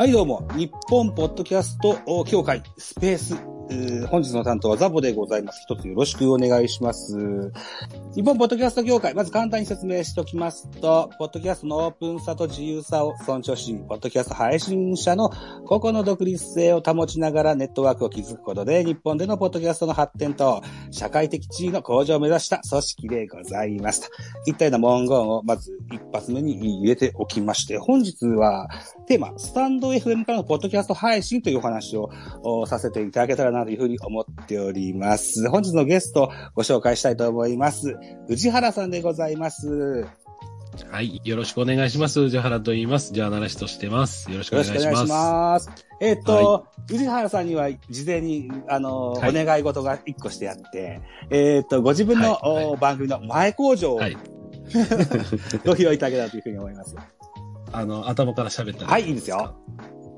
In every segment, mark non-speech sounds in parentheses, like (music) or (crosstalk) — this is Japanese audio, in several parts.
はい、どうも。日本ポッドキャスト協会スペース。本日の担当はザボでございます。一つよろしくお願いします。日本ポッドキャスト協会、まず簡単に説明しておきますと、ポッドキャストのオープンさと自由さを尊重し、ポッドキャスト配信者の個々の独立性を保ちながらネットワークを築くことで、日本でのポッドキャストの発展と社会的地位の向上を目指した組織でございます。といったような文言をまず一発目に入れておきまして、本日はテーマ、スタンド FM からのポッドキャスト配信というお話をさせていただけたらなというふうに思っております。本日のゲストをご紹介したいと思います。宇治原さんでございます。はい。よろしくお願いします。宇治原と言います。ジャーナリストしてます。よろしくよお願いします。ろしくお願いします。えっ、と、宇治原さんには事前に、あの、はいお願い事が一個してあって、えっ、と、ご自分の、はいはいお番組の前工場をはい。(laughs) ご披露いただけたらというふうに思います。あの、頭から喋ったらはい、いいですよ。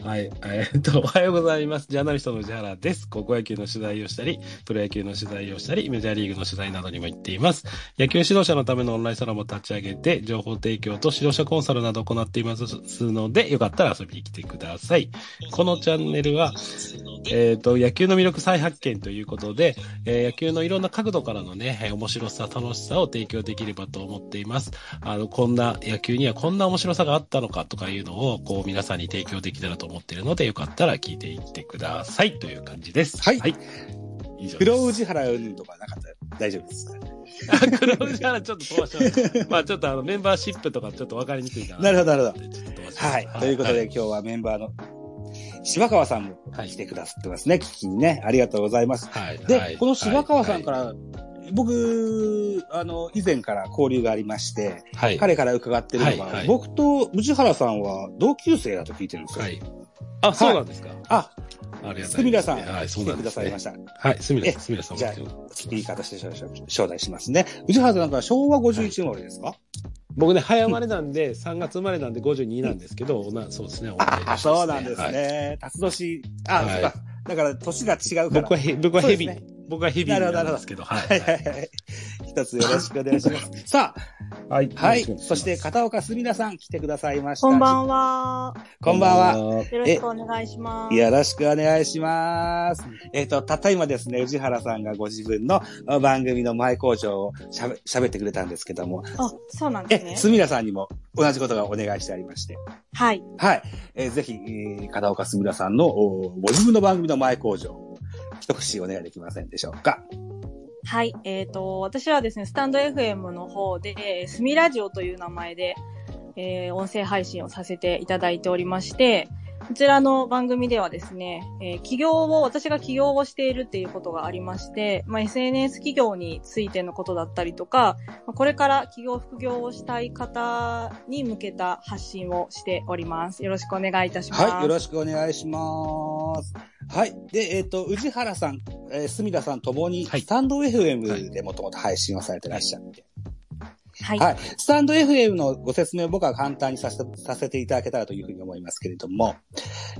はい。えーっと、(laughs) おはようございます。ジャーナリストの宇治原です。高校野球の取材をしたり、プロ野球の取材をしたり、メジャーリーグの取材などにも行っています。野球指導者のためのオンラインサロンも立ち上げて、情報提供と指導者コンサルなどを行っていますので、よかったら遊びに来てください。このチャンネルは、えーっと、野球の魅力再発見ということで、えー野球のいろんな角度からのね、えー面白さ、楽しさを提供できればと思っています。あの、こんな野球にはこんな面白さがあったのかとかいうのを、こう皆さんに提供できたらと思っているので、よかったら聞いていってくださいという感じです。はいはい。以上です。黒宇治原うんとかなかったら大丈夫ですか？あ (laughs) 黒宇治原ちょっと飛ばします。まあちょっとあの、メンバーシップとかちょっとわかりにくいかな。なるほどなるほど。はい。ということで、今日はメンバーの柴川さんも来てくださってますね。聞きにね。ありがとうございます。はい。で、はいこの柴川さんか、はら、僕、あの、以前から交流がありまして、いはい。彼から伺ってるのが、はいはい僕と宇治原さんは同級生だと聞いてるんですよ。はい。あ、そうなんですか。あ、ありがたいですすみらさん、はい、そうなんですねださいました。はい、すみらさん、すみらさん。じゃあ、スピーカーとして招待しますね。宇治原さんから昭和51年生まれですか、僕ね、早生まれなんで、3月生まれなんで52なんですけど、なそうですね、同いそうなんですはいね。辰年、あ、はいそうか。だから、年が違うから。僕はへ、僕はヘビ、僕はヘビーなんですけど、はい。一つよろしくお願いします。(laughs) さあ、はい。はい。そして、片岡すみなさん来てくださいました。こんばんは。こんばんは。は。よろしくお願いします。よろしくお願いします。えっ、と、たった今ですね、宇治原さんがご自分の番組の前工場をしゃべ喋ってくれたんですけども、あ、そうなんですえ、ね。すみらさんにも同じことがお願いしてありまして、はい。はい。えーぜひ、えー片岡すみらさんのおご自分の番組の前工場、一口お願いできませんでしょうか。はい。えっ、と、私はですね、スタンド FM の方で、スミラジオという名前で、えー音声配信をさせていただいておりまして、こちらの番組ではですね、えー起業を、私が起業をしているっていうことがありまして、まあ、SNS 企業についてのことだったりとか、これから起業、副業をしたい方に向けた発信をしております。よろしくお願いいたします。はい。よろしくお願いします。はい。で、えっ、と、宇治原さん、えー、すみらさんともに、はいスタンド FM でもともと配信をされてらっしゃって、はい。はい。スタンド FM のご説明を僕は簡単にさせてさせていただけたらというふうに思いますけれども、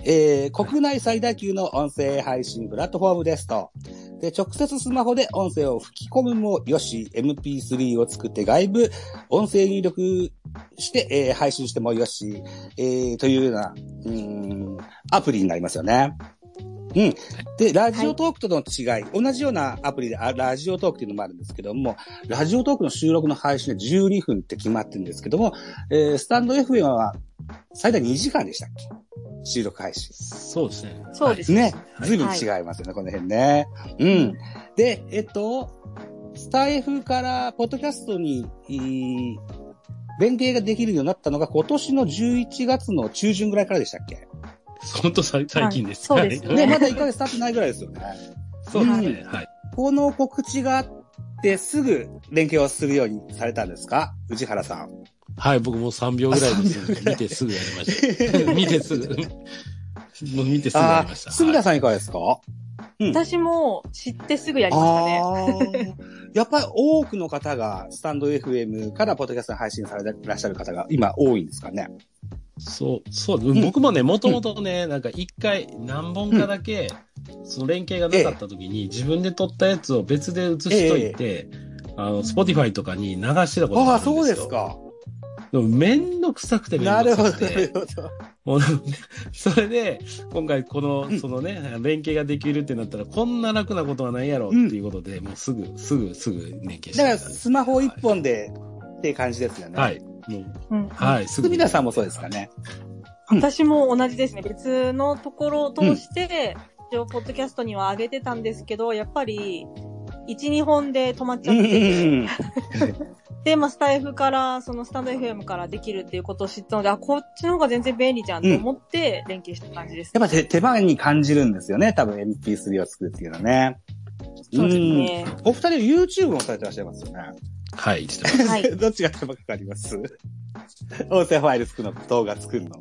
えー、国内最大級の音声配信プラットフォームですと、で、直接スマホで音声を吹き込むもよし、MP3 を作って外部音声入力して、えー配信してもよし、えー、というような、うん、アプリになりますよね。うん。で、ラジオトークとの違い、同じようなアプリであラジオトークっていうのもあるんですけども、ラジオトークの収録の配信で12分って決まってるんですけども、えー、スタンド FM は最大2時間でしたっけ？収録配信。そうですね。そうですね。はいずいぶん違いますよね、この辺ね。うん。で、えっと、スタイフからポッドキャストに、連携ができるようになったのが今年の11月の中旬ぐらいからでしたっけ？本当最最近です。はいそうですねね、まだ1ヶ月経ってないぐらいですよね。そうですね。はい。この告知があってすぐ連携をするようにされたんですか？宇治原さん。はい、僕もう3秒ぐらいあ3秒です。見てすぐやりました。(laughs) 見てすぐ。もう見てすぐやりました。あ、すみれさんいかがですか、私も知ってすぐやりましたね。やっぱり多くの方がスタンド FM からポッドキャストに配信されていらっしゃる方が今多いんですかね？そう、そう、ん僕もね、もともとね、なんか一回何本かだけ、その連携がなかった時に、自分で撮ったやつを別で写しといて、あの、スポティファイとかに流してたことがああ、あるんですよ。そうですか。でもめんどくさくてめんなるほど、どくさくて。なるほど。もう、それで、今回この、うんそのね、連携ができるってなったら、こんな楽なことはないやろっていうことで、もうすぐ、すぐ、すぐ連携してだから、スマホ一本でっていう感じですよね。。はいう、うん。はい、すぐ。皆さんもそうですかね。私も同じですね。別のところを通して、一応、ポッドキャストには上げてたんですけど、やっぱり、1、2本で止まっちゃってて、(laughs) で、まあ、スタイフから、そのスタンド FM からできるっていうことを知ったので、あ、こっちの方が全然便利じゃんと思って連携した感じです。やっぱ手手間に感じるんですよね。多分 MP3 を作るっていうのはね。そうですね。うん。お二人 YouTube もされてらっしゃいますよね。はい、してます。はい。(laughs) どっちが手間かかります？音声ファイル作るの、動画作るの。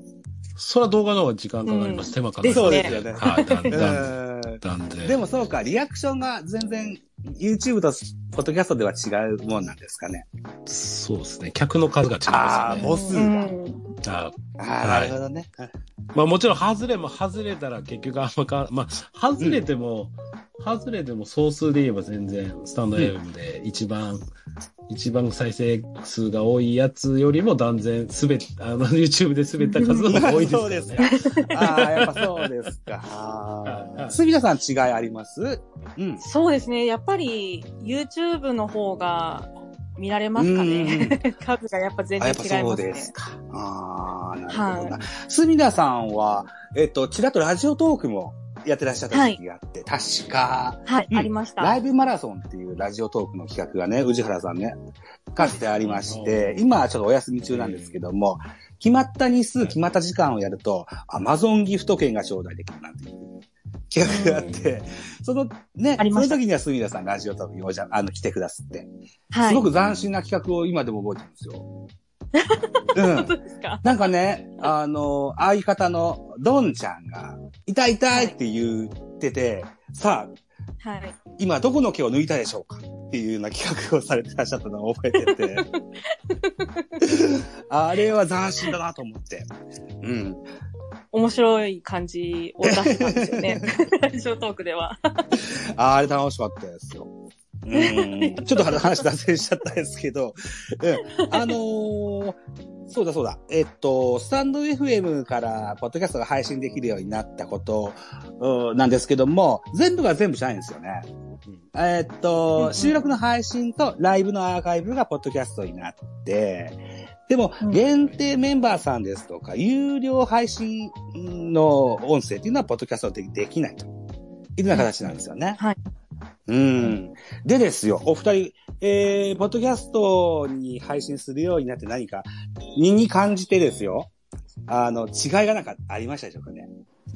それは動画の方が時間かかります。手間かかります。そうですよね。はい、だんうだん、で。でもそうか、リアクションが全然 YouTube とポッドキャストでは違うもんなんですかね。そうですね。客の数が違いますね。母数がうんああないるほどね。まあもちろん外れも外れたら結局あんまか、まあ外れても、外れても総数で言えば全然スタンド FM で一番、一番再生数が多いやつよりも断然滑っ、あの (laughs) YouTube で滑った数の方が多いですよね。そうですか。ああ、やっぱそうですか。すみださん違いあります？うん。そうですね。やっぱり YouTube の方が見られますかね。(laughs) 数がやっぱ全然違いますね。ですか。ああ、なるほどなは。すみださんは、えっと、ちらっとラジオトークもやってらっしゃった時期があって、確か、はい、うん。ありました。ライブマラソンっていうラジオトークの企画がね、宇治原さんね、かつてありまして、今はちょっとお休み中なんですけども、決まった日数、決まった時間をやると、アマゾンギフト券が頂戴できるなんていう企画があって、そのね、その時にはすみださんラジオトークにおじゃ、あの、来てくださって、はい。すごく斬新な企画を今でも覚えてるんですよ。うんなんかね、あの、相方のドンちゃんが、痛い痛いって言ってて、さあ、はい。今どこの毛を抜いたでしょうか？っていうような企画をされてらっしゃったのを覚えてて。(laughs) あれは斬新だなと思って。うん。面白い感じを出してたんですよね。(laughs) ラジオトークでは。ああれ楽しかったですよ。うん。ちょっと話脱線しちゃったんですけど、うん。あのーそうだそうだ。えっと、スタンド FM からポッドキャストが配信できるようになったこと、うんなんですけども、全部が全部じゃないんですよね。えっうんと、うん収録の配信とライブのアーカイブがポッドキャストになって、でもう、ん限定メンバーさんですとか、有料配信の音声っていうのは、ポッドキャストでできないというような形なんですよね。はい。うん。でですよ、お二人、えー、ポッドキャストに配信するようになって何か、身に感じてですよ、あの、違いがなんかありましたでしょうかね。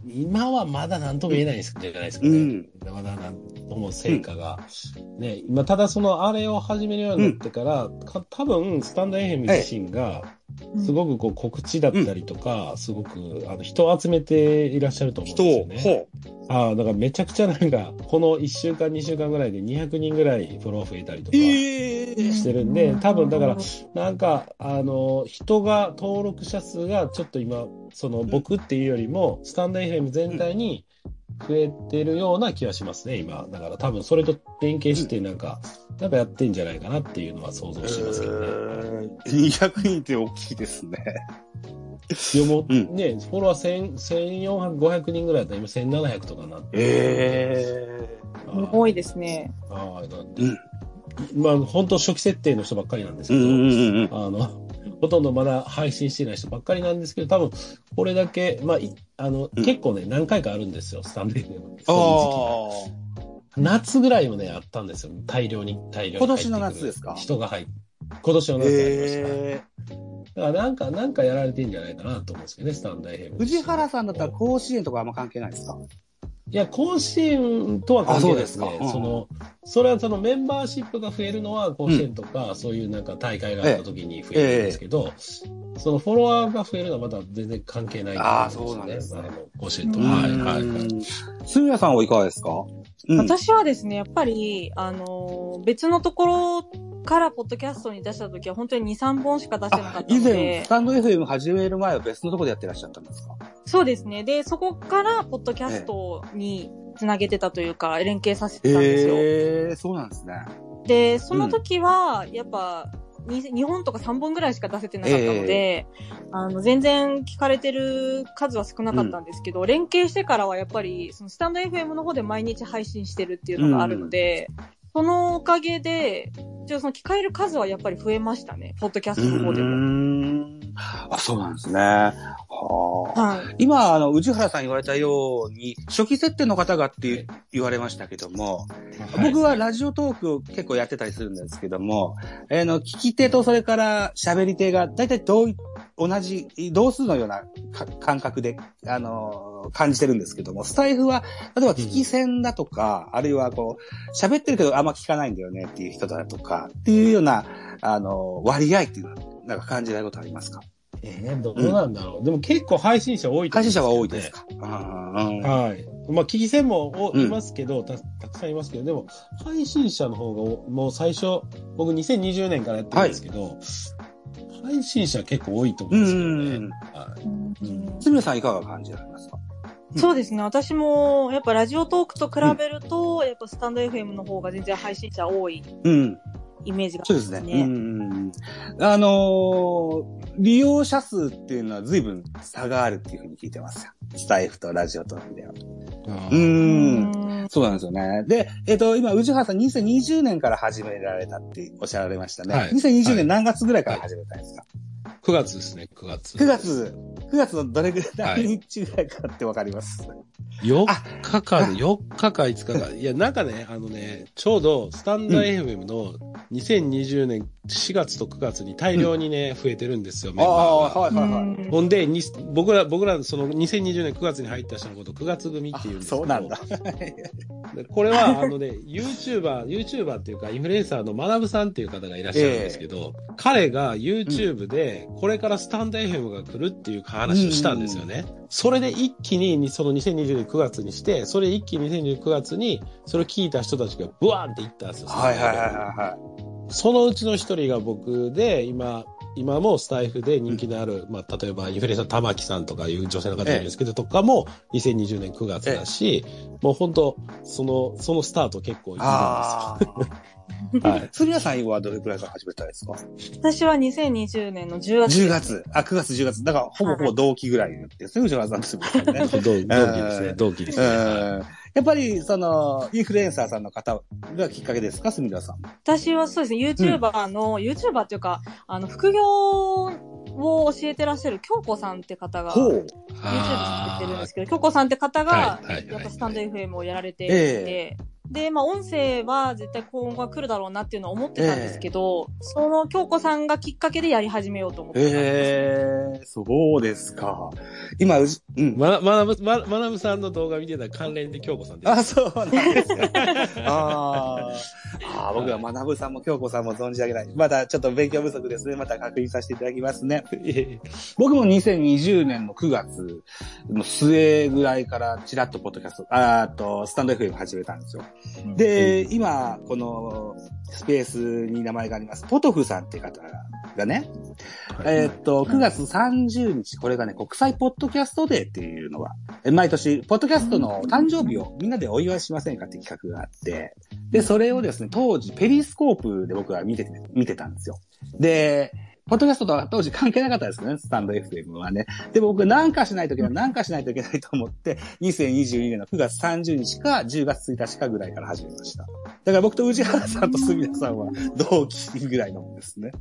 今はまだ何とも言えないですじゃないですかね。うん。まだ何とも成果が。ね、今、ただその、あれを始めるようになってから、か多分、スタンド FM 自身が、すごくこう告知だったりとか、すごく、あの、人を集めていらっしゃると思うん人ですよを、ね。ほああ、だからめちゃくちゃなんか、この1週間、2週間ぐらいで200人ぐらいフォロワー増えたりとう。かええしてるんで、多分だから、なんか、あの、人が、登録者数がちょっと今、その僕っていうよりも、スタンド FM 全体に増えてるような気はしますね、今。だから多分それと連携して、なんか、なんかやってんじゃないかなっていうのは想像してますけどね。えー200人って大きいですね。いやもううんね、フォロワー1000 1400、500人ぐらいだったら今1700とかになって。えあすごいですね。ああ、なんでうん。まあ、本当初期設定の人ばっかりなんですけど、うんうんうんうん。あの、ほとんどまだ配信してない人ばっかりなんですけど、多分、これだけ、まあ、いあの、うん結構ね、何回かあるんですよ、スタンド FM あそういう時期あ。夏ぐらいもね、あったんですよ。大量に、大量に。今年の夏ですか？人が入って。今年の夏ありました。えだからなんか、なんかやられてんじゃないかなと思うんですけどね、スタンド FM。ー、藤原さんだったら甲子園とかあんま関係ないですか？いや、甲子園とは関係ないですね。あそうですか。うんその、それはそのメンバーシップが増えるのは甲子園とか、そういうなんか大会があった時に増えるんですけど、そのフォロワーが増えるのはまた全然関係ないあーと思そうなんですね。あの甲子園と。はい、はい、はい。すみやさんはいかがですか？うん。私はですね、やっぱり、あのー別のところからポッドキャストに出した時は本当に2、3本しか出してなかあったの以前、でス、タンド FM 始める前は別のところでやってらっしゃったんですか？そうですね。で、そこからポッドキャストにつなげてたというか、連携させてたんですよ。ええー、そうなんですね。で、その時は、やっぱ、に2本とか3本ぐらいしか出せてなかったので、あの、全然聞かれてる数は少なかったんですけど、連携してからはやっぱり、そのスタンド FM の方で毎日配信してるっていうのがあるので、そのおかげで、一応その聞かれる数はやっぱり増えましたね。ポッドキャストの方でうーも。んあ、そうなんですね。はあ。はい。今、あの、宇治原さん言われたように、初期設定の方がって言われましたけども、僕はラジオトークを結構やってたりするんですけども、あの、聞き手とそれから喋り手が大体同い、同じ、同数のようなか感覚で、あの、感じてるんですけども、スタイフは、例えば聞き戦だとか、あるいはこう、喋ってるけどあんま聞かないんだよねっていう人だとか、っていうような、あの、割合っていうのは、なんか感じられることありますか？えー、どうなんだろう。でも結構配信者多いと思うん配信者は多いですか？はい。まあ、聞き戦もおうん。いますけど、た、たくさんいますけど、でも、配信者の方がお、もう最初、僕2020年からやってるんですけど、配信者結構多いと思うんですよね。はい。すみれさんいかが感じられますか？そうですね。私も、やっぱラジオトークと比べると、やっぱスタンド FM の方が全然配信者多いうん。イメージがあそうりますね。ですね。うん。あのー利用者数っていうのは随分差があるっていうふうに聞いてますよ。スタイフとラジオトークでは。あーう。うんん。そうなんですよね。で、えっ、と、今、宇治原さん2020年から始められたっておっしゃられましたね。はい2020はい年何月ぐらいから始めたんですか、9月ですね、9月。?9 月、9月のどれぐらい、はい何日ぐらいかってわかります、4日か、4日か5日か。いや、なんかね、あのね、ちょうど、スタンダー FM の2020年4月と9月に大量にね、増えてるんですよ、メンバーが。ああ、はいはいはい。ほんで、に僕ら、僕ら、その2020年9月に入った人のこと9月組っていうんですけど。そうなんだ。でこれは、あのね、YouTuber、YouTuber っていうか、インフルエンサーの学ぶさんっていう方がいらっしゃるんですけど、彼が YouTube で、これからスタンド FM が来るっていう話をしたんですよね。それで一気に、その2020年9月にして、それ一気に2029月に、それを聞いた人たちがブワーンっていったんですよ。はいはいはいはいはい。そのうちの一人が僕で、今、今もスタイフで人気のある、まあ、例えばインフルエンサー玉木さんとかいう女性の方いるんですけど、とかも2020年9月だし、もう本当その、そのスタート結構いるんですよ。はい。(laughs) すみれさんはどれくらいから始めたんですか？私は2020年の10月。10月。あ、9月、10月。だから、ほぼほぼ同期ぐらいですね、宇治原さんとすみんね。(laughs) 同同期ですね。同期ですね。うんやっぱり、その、インフルエンサーさんの方がきっかけですか、すみれさん。私はそうですね、YouTuber の、YouTuber っていうか、あの、副業を教えてらっしゃる京子さんって方が、ほ YouTube う。作ってるんですけど、京子さんって方が、やっぱスタンド FM をやられていえて、で、まあ音声は絶対今後は来るだろうなっていうのを思ってたんですけど、その京子さんがきっかけでやり始めようと思ってたんです。ええそうですか。今、うじ、うん。ま、まなぶ、ま、まなぶさんの動画見てたら関連で京子さんです。あ、そうなんですか。あーあー、僕は学ぶさんも京子さんも存じ上げない。まだちょっと勉強不足ですね。また確認させていただきますね。(laughs) 僕も2020年の9月の末ぐらいからちらっとポッドキャスト、あと、スタンド FM 始めたんですよ。で、今、このスペースに名前があります、ポトフさんって方がね、えーっと、9月30日、これがね、国際ポッドキャストデーっていうのが、え毎年、ポッドキャストの誕生日をみんなでお祝いしませんかって企画があって、で、それをですね、当時、ペリスコープで僕は見てて、見てたんですよ。で、ポッドキャストとは当時関係なかったですね、スタンド FM はね。で、僕なんかしないといけない、なんかしないといけないと思って、2022年の9月30日か10月1日かぐらいから始めました。だから僕と宇治原さんと杉田さんは同期ぐらいのもんですね。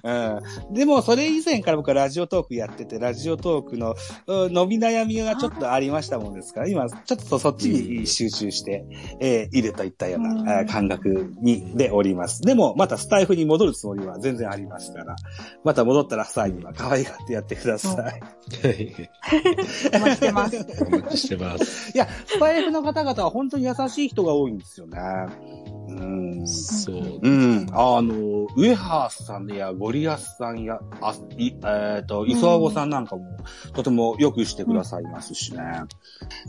(laughs) うん、でも、それ以前から僕はラジオトークやってて、ラジオトークのうん伸び悩みがちょっとありましたもんですから、今、ちょっとそっちに集中して、えーいるといったよううんな、えー感覚に、でおります。でも、またスタイフに戻るつもりは全然ありますから、また戻ったら際には可愛がってやってください。お待ちしてます。お待ちしてます。いや、スタイフの方々は本当に優しい人が多いんですよね。うん。そう。うん。あの、上原さんやゴリアスさんや、あ、い、えっ、と、磯和子さんなんかも、とてもよくしてくださいますしね。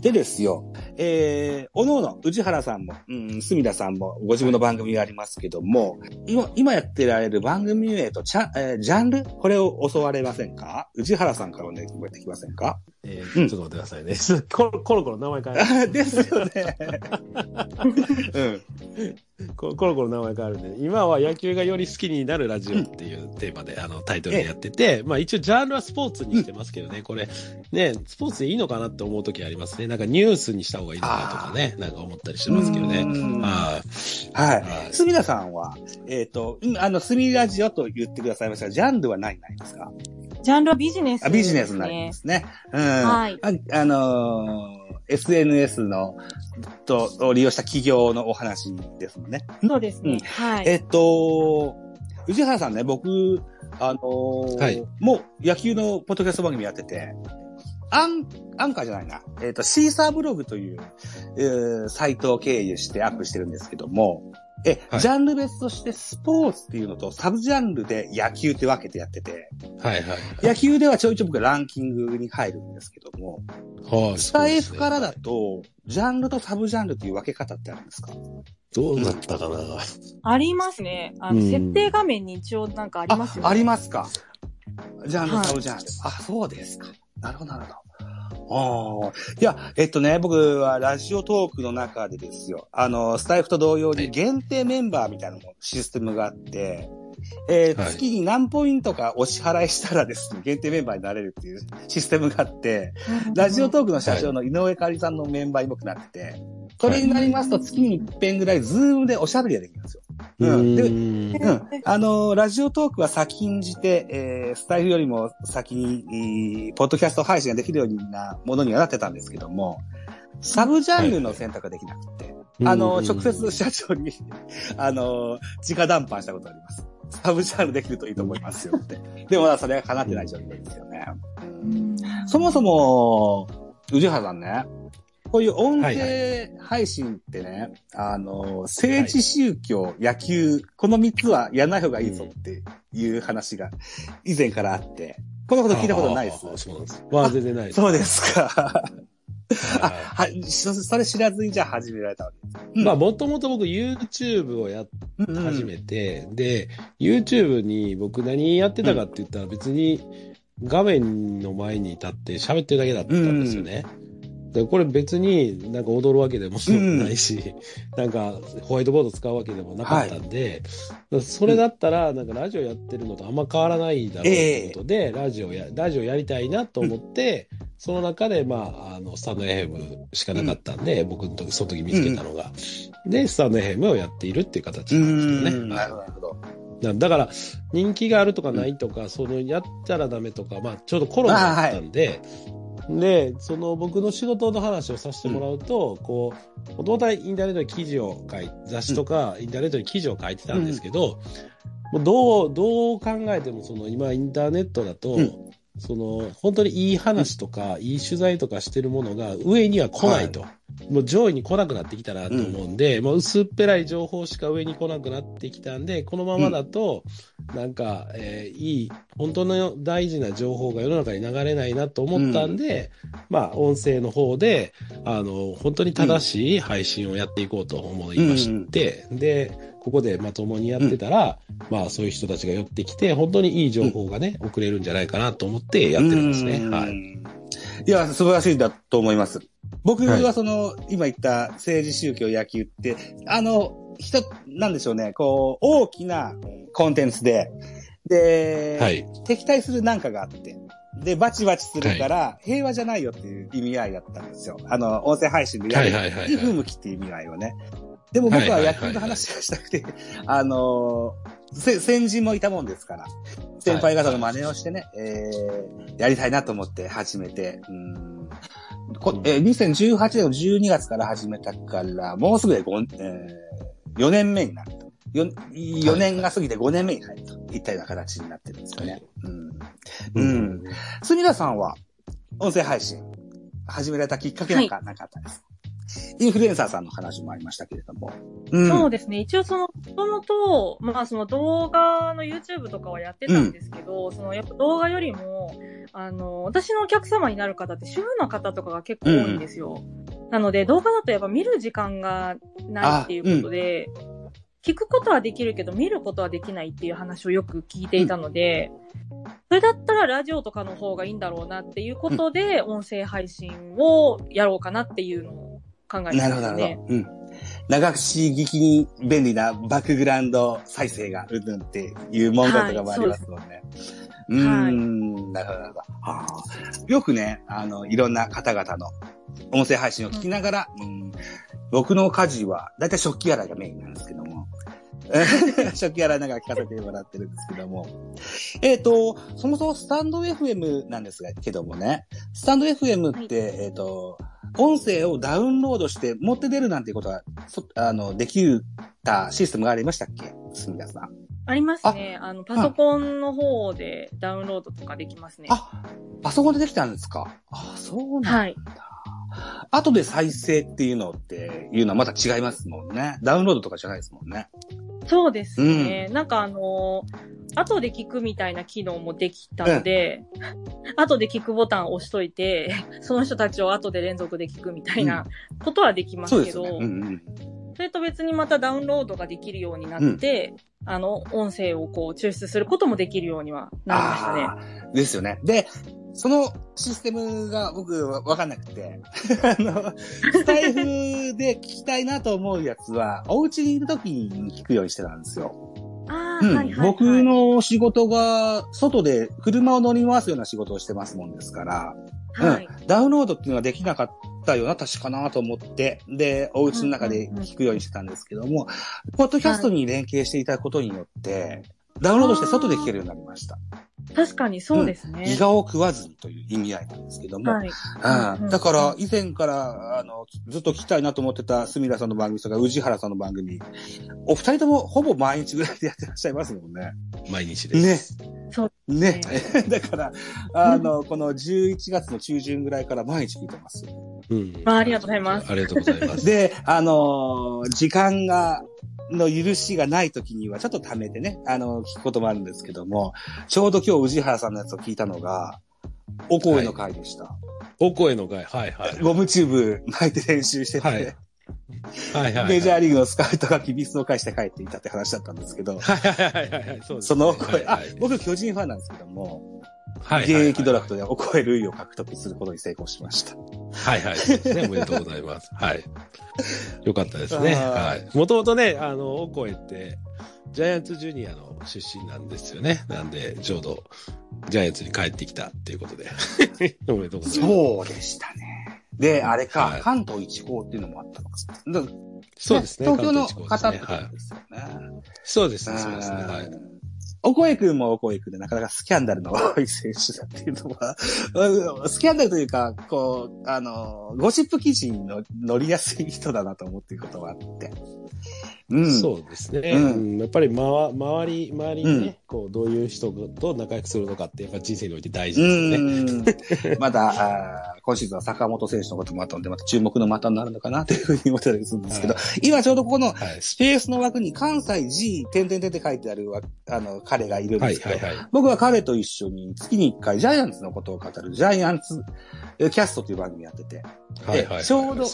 でですよ、えー、おのおの、宇治原さんも、うん、隅田さんも、ご自分の番組がありますけども、今、今やってられる番組名とチャ、えージャンルこれを教われませんか？宇治原さんからお願いできませんか？えうんーちょっと待ってくださいね。(laughs) コロコロコロ名前変えあ (laughs) ですよね。(laughs) うん。(laughs) こコロコロ名前変わるんで、今は野球がより好きになるラジオっていうテーマで、あの、タイトルでやってて、まあ一応ジャンルはスポーツにしてますけどね、これ、ね、スポーツでいいのかなって思う時ありますね。なんかニュースにした方がいいのかなとかね、なんか思ったりしてますけどね。うん。ははい。は。い。すみださんは、えっ、と、今あの、すみラジオと言ってくださいましたが、ジャンルは何になりますか？ジャンルはビジネス、あビジネスになりますね。うん。はい。ああのー SNS の、と、を利用した企業のお話ですもんね。そうですね。うんはい。えっと、宇治原さんね、僕、あのーはいもう野球のポッドキャスト番組やってて、アン、アンカーじゃないな。えっ、と、シーサーブログという、えーサイトを経由してアップしてるんですけども、え、はいジャンル別としてスポーツっていうのとサブジャンルで野球って分けてやってて、い。はいはい。野球ではちょいちょい僕ランキングに入るんですけども、はあ、スタイフからだと、ジャンルとサブジャンルっていう分け方ってあるんですか？どうなったかな。ありますね。あの、うん設定画面に一応なんかありますよね。ありますか。ジャンル、はいサブジャンル。あ、そうですか。なるほど、なるほど。ああ。いや、えっとね、僕はラジオトークの中でですよ。あの、スタイフと同様に限定メンバーみたいなシステムがあって、えーはい月に何ポイントかお支払いしたらですね、限定メンバーになれるっていうシステムがあって、うんラジオトークの社長の井上香織さんのメンバーに僕なってて、それになりますと月に一遍ぐらいズームでおしゃべりができるんですよ。うんうんうん。あの、ラジオトークは先んじて、えー、スタイフよりも先に、えーポッドキャスト配信ができるようなものにはなってたんですけども、サブジャンルの選択ができなくて、あの、うん直接社長に、(laughs) あの、直談判したことあります。サブジャンルできるといいと思いますよって。(laughs) でもまだそれは叶ってない状況ですよね。うんそもそも、宇治原さんね、こういう音はい声配信ってね、あの、政治、宗教、野球、この三つはやらない方がいいぞっていう話が以前からあって、こんなこと聞いたことないです？そうです。まあ全然ないです。そうですか。あ、ははい、そそれ知らずにじゃあ始められたわけ。です。いまあもともと僕 YouTube をやっうん始めて、で、YouTube に僕何やってたかって言ったら別に画面の前に立って喋ってるだけだったんですよね。で、これ別になんか踊るわけでもないし、なんかホワイトボード使うわけでもなかったんで、それだったらなんかラジオやってるのとあんま変わらないだろうということで、ラジオや、ラジオやりたいなと思って、その中で、まあ、あの、スタンド FM しかなかったんで、僕の時、その時見つけたのが。で、スタンド FM をやっているっていう形うなんですけどね。ん。なるほど、だから、人気があるとかないとか、その、やったらダメとか、まあ、ちょうどコロナだったんで、で、その僕の仕事の話をさせてもらうと、こう、もともとはインターネットに記事を書い雑誌とかインターネットに記事を書いてたんですけど、もうどう、どう考えても、その今インターネットだと、うん。その、本当にいい話とか、いい取材とかしてるものが上には来ないと。もう上位に来なくなってきたなと思うんで、もう薄っぺらい情報しか上に来なくなってきたんで、このままだと、なんか、えーいい、本当の大事な情報が世の中に流れないなと思ったんで、まあ、音声の方で、あの、本当に正しい配信をやっていこうと思いまして、で、ここでまともにやってたら、まあ、そういう人たちが寄ってきて、本当にいい情報がね、送れるんじゃないかなと思ってやってるんですね。うん。はい。いや、素晴らしいんだと思います。僕はいはその、今言った政治、宗教、野球って、あの、人、なんでしょうね、こう、大きなコンテンツで、で、はい。敵対するなんかがあって、で、バチバチするから、平和じゃないよっていう意味合いだったんですよ。あの、音声配信でやる。はいはいはいはい向きっていう意味合いをね。でも僕は野球の話がしたくて、(laughs) あのせ先人もいたもんですから、先輩方の真似をしてね、えー、やりたいなと思って始めて、うん。こえー2018年の12月から始めたから、もうすぐで5、えー、4年目になると。4, 4年が過ぎて5年目に入ると。いったような形になってるんですよね。はい。うん。うん。すみらさんは、音声配信、始められたきっかけなんかなかったです。インフルエンサーさんの話もありましたけれども。うんそうですね。一応その、もともと、まあその動画の YouTube とかはやってたんですけど、そのやっぱ動画よりも、あの、私のお客様になる方って主婦の方とかが結構多いんですよ。なので動画だとやっぱ見る時間がないっていうことで、聞くことはできるけど見ることはできないっていう話をよく聞いていたので、それだったらラジオとかの方がいいんだろうなっていうことで、音声配信をやろうかなっていうのを考えてなるほど、ますねなるほ。ど。うん。流し聞きに便利なバックグラウンド再生がうんぬんっていう文言とかもありますもんね。うーん、なるほど、なるほど。はあよくね、あの、いろんな方々の音声配信を聞きながら、うん僕の家事は、だいたい食器洗いがメインなんですけども、(laughs) 食器洗いながら聞かせてもらってるんですけども。えっ、と、そもそもスタンド FM なんですが、けどもね、スタンド FM って、えっ、と、音声をダウンロードして持って出るなんていうことが、そあの、できたシステムがありましたっけ？すみださん。ありますね。あの、パソコンの方でダウンロードとかできますね。あ、パソコンでできたんですか？あ、そうなんだ。はい。後で再生っていうのっていうのはまた違いますもんね。ダウンロードとかじゃないですもんね。そうですね。なんかあのー後で聞くみたいな機能もできたので、後で聞くボタンを押しといて、その人たちを後で連続で聞くみたいなことはできますけど、そうですよね。うんうん。それと別にまたダウンロードができるようになって、あの、音声をこう抽出することもできるようにはなりましたね。ですよね。で、そのシステムが僕はわかんなくて、(laughs) あの、スタイフで聞きたいなと思うやつは、お家にいる時に聞くようにしてたんですよ。ああ、うんはいはい、はい。僕の仕事が、外で車を乗り回すような仕事をしてますもんですから、はい。うん、ダウンロードっていうのはできなかったような確かなと思って、で、お家の中で聞くようにしてたんですけども、ポッドキャストに連携していただくことによって、ダウンロードして外で聞けるようになりました。確かにそうですね。胃がを食わずにという意味合いなんですけども、はい。うんだから、以前から、あの、ずっと聞きたいなと思ってた、すみらさんの番組とか、宇治原さんの番組、お二人ともほぼ毎日ぐらいでやってらっしゃいますもんね。毎日です。そうね。(laughs) だから、あの、この11月の中旬ぐらいから毎日聞いてます。うん。まあありがとうございますありがとうございます。で、あのー時間が、の許しがない時には、ちょっと貯めてね、あの聞くこともあるんですけども、ちょうど今日宇治原さんのやつを聞いたのが、お声の回でした。お声の会、はいはい。ゴムチューブ巻いて練習してて、はいはいはいはい。メジャーリーグのスカウトがキビスを返して帰っていたって話だったんですけど、はいはいはいはいはい。そうですそのお声、あはいはい、僕巨人ファンなんですけども、はい現役ドラフトでお声類を獲得することに成功しました。はいはい。そうですね。おめでとうございます。はい。よかったですね。はい。もともとね、あの、お声って、ジャイアンツジュニアの出身なんですよね。なんで、ちょうど、ジャイアンツに帰ってきたっていうことで。(laughs) おめでとうございます。そうでしたね。で、あれか、はい関東一高っていうのもあったのか。だそうですね。東京の関方ってこ東一高ですねはいとですよね。そうですね。そうですね。はい。うんお声くんもお声くんでなかなかスキャンダルの多い選手だっていうのは、スキャンダルというか、こう、あの、ゴシップ記事に乗りやすい人だなと思っていることはあって。うん。そうですね。やっぱり、まわ、周り、周りにね、うんこう、どういう人と仲良くするのかって、やっぱ人生において大事うですよね。ん。(laughs) まだ、あー今シーズンは坂本選手のこともあったので、また注目の的になるのかなというふうに思ってたりするんですけど、はい今ちょうどここのはい。スペースの枠に関西 G、点々点って書いてあるわあの、彼がいるんはい、ですけど、はい、はい。僕は彼と一緒に月に1回ジャイアンツのことを語るジャイアンツえキャストという番組やってて、はい、はい。ちょうど。明日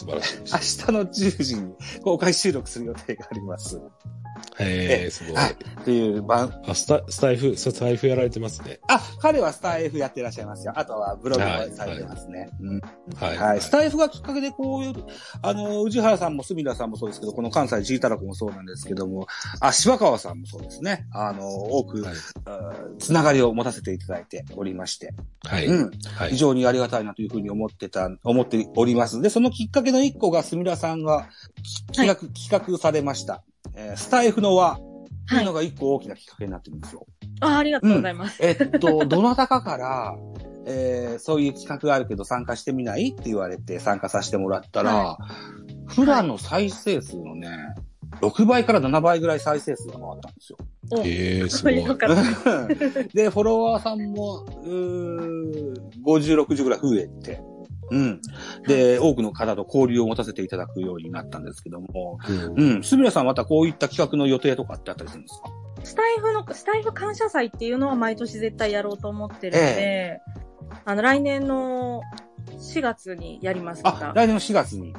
の10時に公開収録する予定があります。ます。へえ、すごい。はいという番、あ、スタ、スタイフ、スタイフやられてますね。あ、彼はスタイフやってらっしゃいますよ。あとはブログもされてますね。うんはい。はい。スタイフがきっかけでこういう、あの、宇治原さんも隅田さんもそうですけど、この関西ジータラコもそうなんですけども、あ、柴川さんもそうですね。あの、多く、はい。あつながりを持たせていただいておりまして、はい。うん。はい非。常にありがたいなというふうに思ってた、思っております。で、そのきっかけの一個が、すみらさんがき企画、企画されました。えースタイフの輪というのが一個大きなきっかけになってるんですよ。あありがとうございます。えっと、どなたかから、えーそういう企画があるけど参加してみないって言われて参加させてもらったら、は普段の再生数のね、6倍から7倍ぐらい再生数が回ったんですよ。おええ、すごい。で、フォロワーさんも、うー50、60ぐらい増えて、うん。で、多くの方と交流を持たせていただくようになったんですけども、うんうん。すみらさんまたこういった企画の予定とかってあったりするんですか？スタイフの、スタイフ感謝祭っていうのは毎年絶対やろうと思ってるので、あの、来年の4月にやりますかあ、ら。来年の4月に。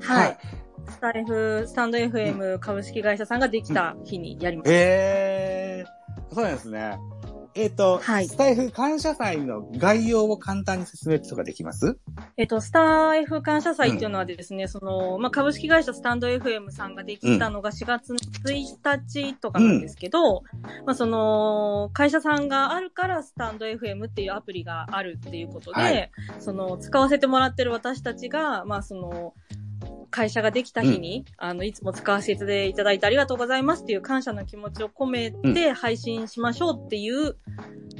はい。スタイフ、スタンド FM 株式会社さんができた日にやります。へえー、そうなんですね。えっ、と、はい。スタイフ感謝祭の概要を簡単に説明とかできます？えっと、スター F 感謝祭っていうのはですね、その、まあ、株式会社スタンド FM さんができたのが4月の1日とかなんですけど、まあ、その、会社さんがあるからスタンド FM っていうアプリがあるっていうことで、はい。その、使わせてもらってる私たちが、まあ、その、会社ができた日に、あの、いつも使わせていただいてありがとうございますっていう感謝の気持ちを込めて配信しましょうっていう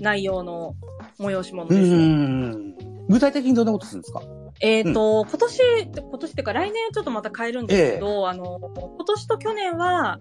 内容の催し物うです。ん。具体的にどんなことするんですか？えっ、と、今年、今年っていうか来年ちょっとまた変えるんですけど、あの、今年と去年は、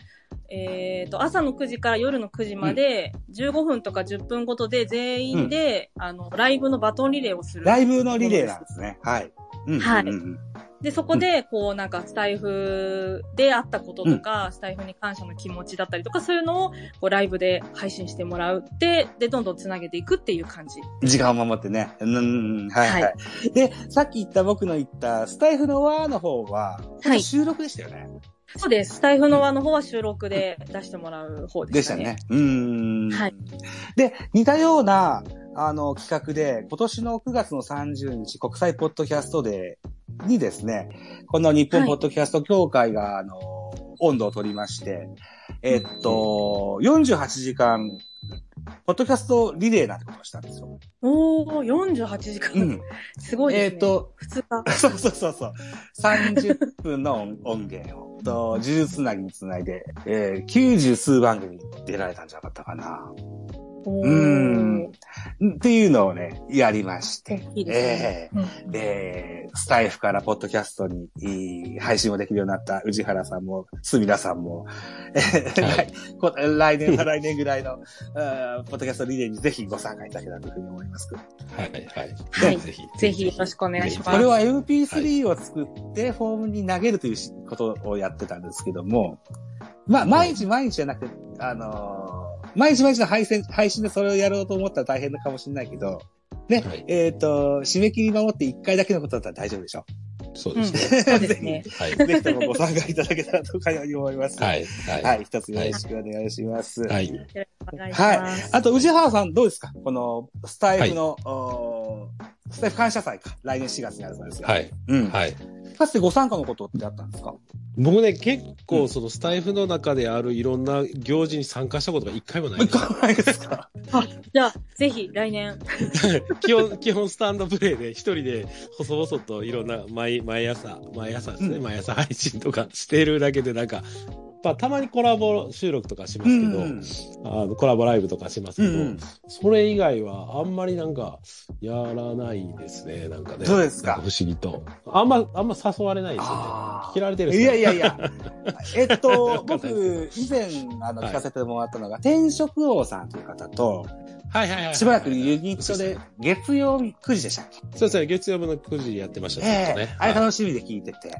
えっ、と、朝の9時から夜の9時まで、15分とか10分ごとで全員で、あの、ライブのバトンリレーをする。ライブのリレーなんですね。はい。うんはいうんうんで、そこで、こう、なんか、スタイフであったこととか、スタイフに感謝の気持ちだったりとか、そういうのを、こう、ライブで配信してもらうって、で、どんどんつなげていくっていう感じ。時間を守ってね。うん、はいはい、はで、さっき言った僕の言ったスタイフの輪の方は、はい収録でしたよね。そうです。スタイフの輪の方は収録で出してもらう方でしね。でしたたね。うーん。はい。で、似たような、あの、企画で、今年の9月の30日、国際ポッドキャストデーにですね、この日本ポッドキャスト協会が、あの、温度を取りまして、えっと、48時間、ポッドキャストリレーなんてことをしたんですよ。おー、48時間。うん。すごいですね。えっと、普通か。そうそうそうそう。30分の音音源を、と、呪術つなぎにつないで、えー、90数番組出られたんじゃなかったかな。うんっていうのをね、やりまして。いいですね。うんえーで、スタイフからポッドキャストにいい配信をできるようになった宇治原さんも、すみらさんも、えーはい来年、再来年ぐらいの、ポッドキャストリレーにぜひご参加いただけたらというふうに思います。はい、はい。はいぜひ。ぜひよろしくお願いします。これは MP3 を作ってフォームに投げるというしことをやってたんですけども、まあ、毎日毎日じゃなくて、あのー毎日毎日の配信、配信でそれをやろうと思ったら大変かもしれないけど、ね、はいえっ、と、締め切り守って1回だけのことだったら大丈夫でしょ。そううん、ですね。そうですね。はい。ぜひともご参加いただけたらとかように思います。。はいい。はい。はい。一つよろしくお願いします。はい。よろしくお願いします。あと、宇治原さんどうですか？この、スタイフの、おースタイフ感謝祭か。来年4月にあるそうですよ。はい。うん。はい。かつてご参加のことってあったんですか？僕ね、結構そのスタイフの中であるいろんな行事に参加したことが一回もないんですよ。ないですか？(laughs) じゃあ、ぜひ来年。(laughs) 基本、基本スタンドプレイで一人で細々といろんな毎、毎朝、毎朝ですね、うん毎朝配信とかしてるだけでなんか、まあ、たまにコラボ収録とかしますけど、うんあのコラボライブとかしますけど、うんそれ以外はあんまりなんかやらないですね、なんかね。そうですか不思議と。あんま、あんま誘われないですよねあ。ー切られてるいかやいやいや。(laughs) えっと、僕、以前、あの、はい聞かせてもらったのが、転職王さんという方と、はいはいはいはい。しばらくユニットで、月曜日9時でしたっけ？そうですね、月曜日の9時やってました、ずっとね。ええあれはい楽しみで聞いてて。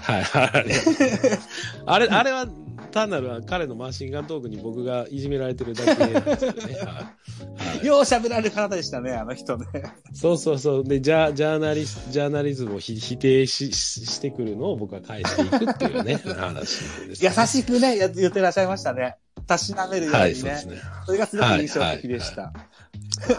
はいはい。(laughs) あれ、あれは単なる彼のマシンガントークに僕がいじめられてるだけなんですけどね。(laughs) はいはいよう喋られる方でしたね、あの人ね。そうそうそう。で、ジャジャーナリス、ジャーナリズムをひ否定しししてくるのを僕は返していくっていうね、(laughs) 話です、優しくね、や言ってらっしゃいましたね。たしなめるようにね。はい、そうですね。それがすごく印象的でした。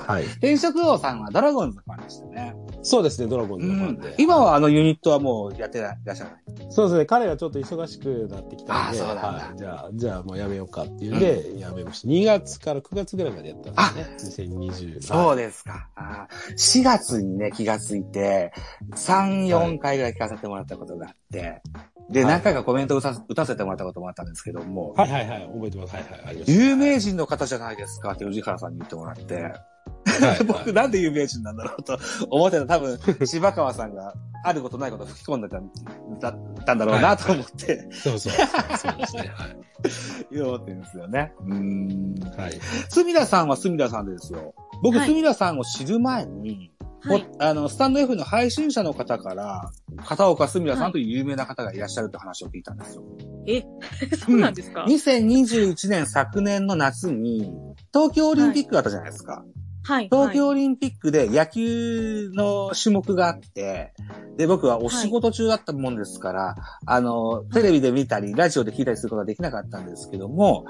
はい。転職王さんはドラゴンズのファンでしたね。そうですね、ドラゴンズのファンで。今はあのユニットはもうやってらっしゃらない。そうですね、彼がちょっと忙しくなってきたんで、あーそうなんだはい、じゃあ、じゃあもうやめようかっていうんで、やめました。2月から9月ぐらいまでやったんですね。2020。そうですか。あー4月にね、気がついて、3、4回ぐらい聞かせてもらったことがあって、で、はい何回かコメントを打た打たせてもらったこともあったんですけども、はいはいはい、覚えてます。はいはい。有名人の方じゃないですかって宇治原さんに言ってもらって、はい (laughs) 僕なんで有名人なんだろうと (laughs) 思ってた多分、柴川さんがあることないこと吹き込んでただったんだろうなと思って、そうそうそう、そうですね。思ってるんですよね。うーん。はい。はい。すみらさんはすみらさんでですよ。僕、はいすみらさんを知る前に、はい。もあの、スタンド F の配信者の方から、片岡すみらさんという有名な方がいらっしゃるって話を聞いたんですよ。え、(laughs) そうなんですか、2021年昨年の夏に、東京オリンピックがあったじゃないですか。はい。東京オリンピックで野球の種目があって、で、僕はお仕事中だったもんですから、あの、テレビで見たり、ラジオで聞いたりすることができなかったんですけども、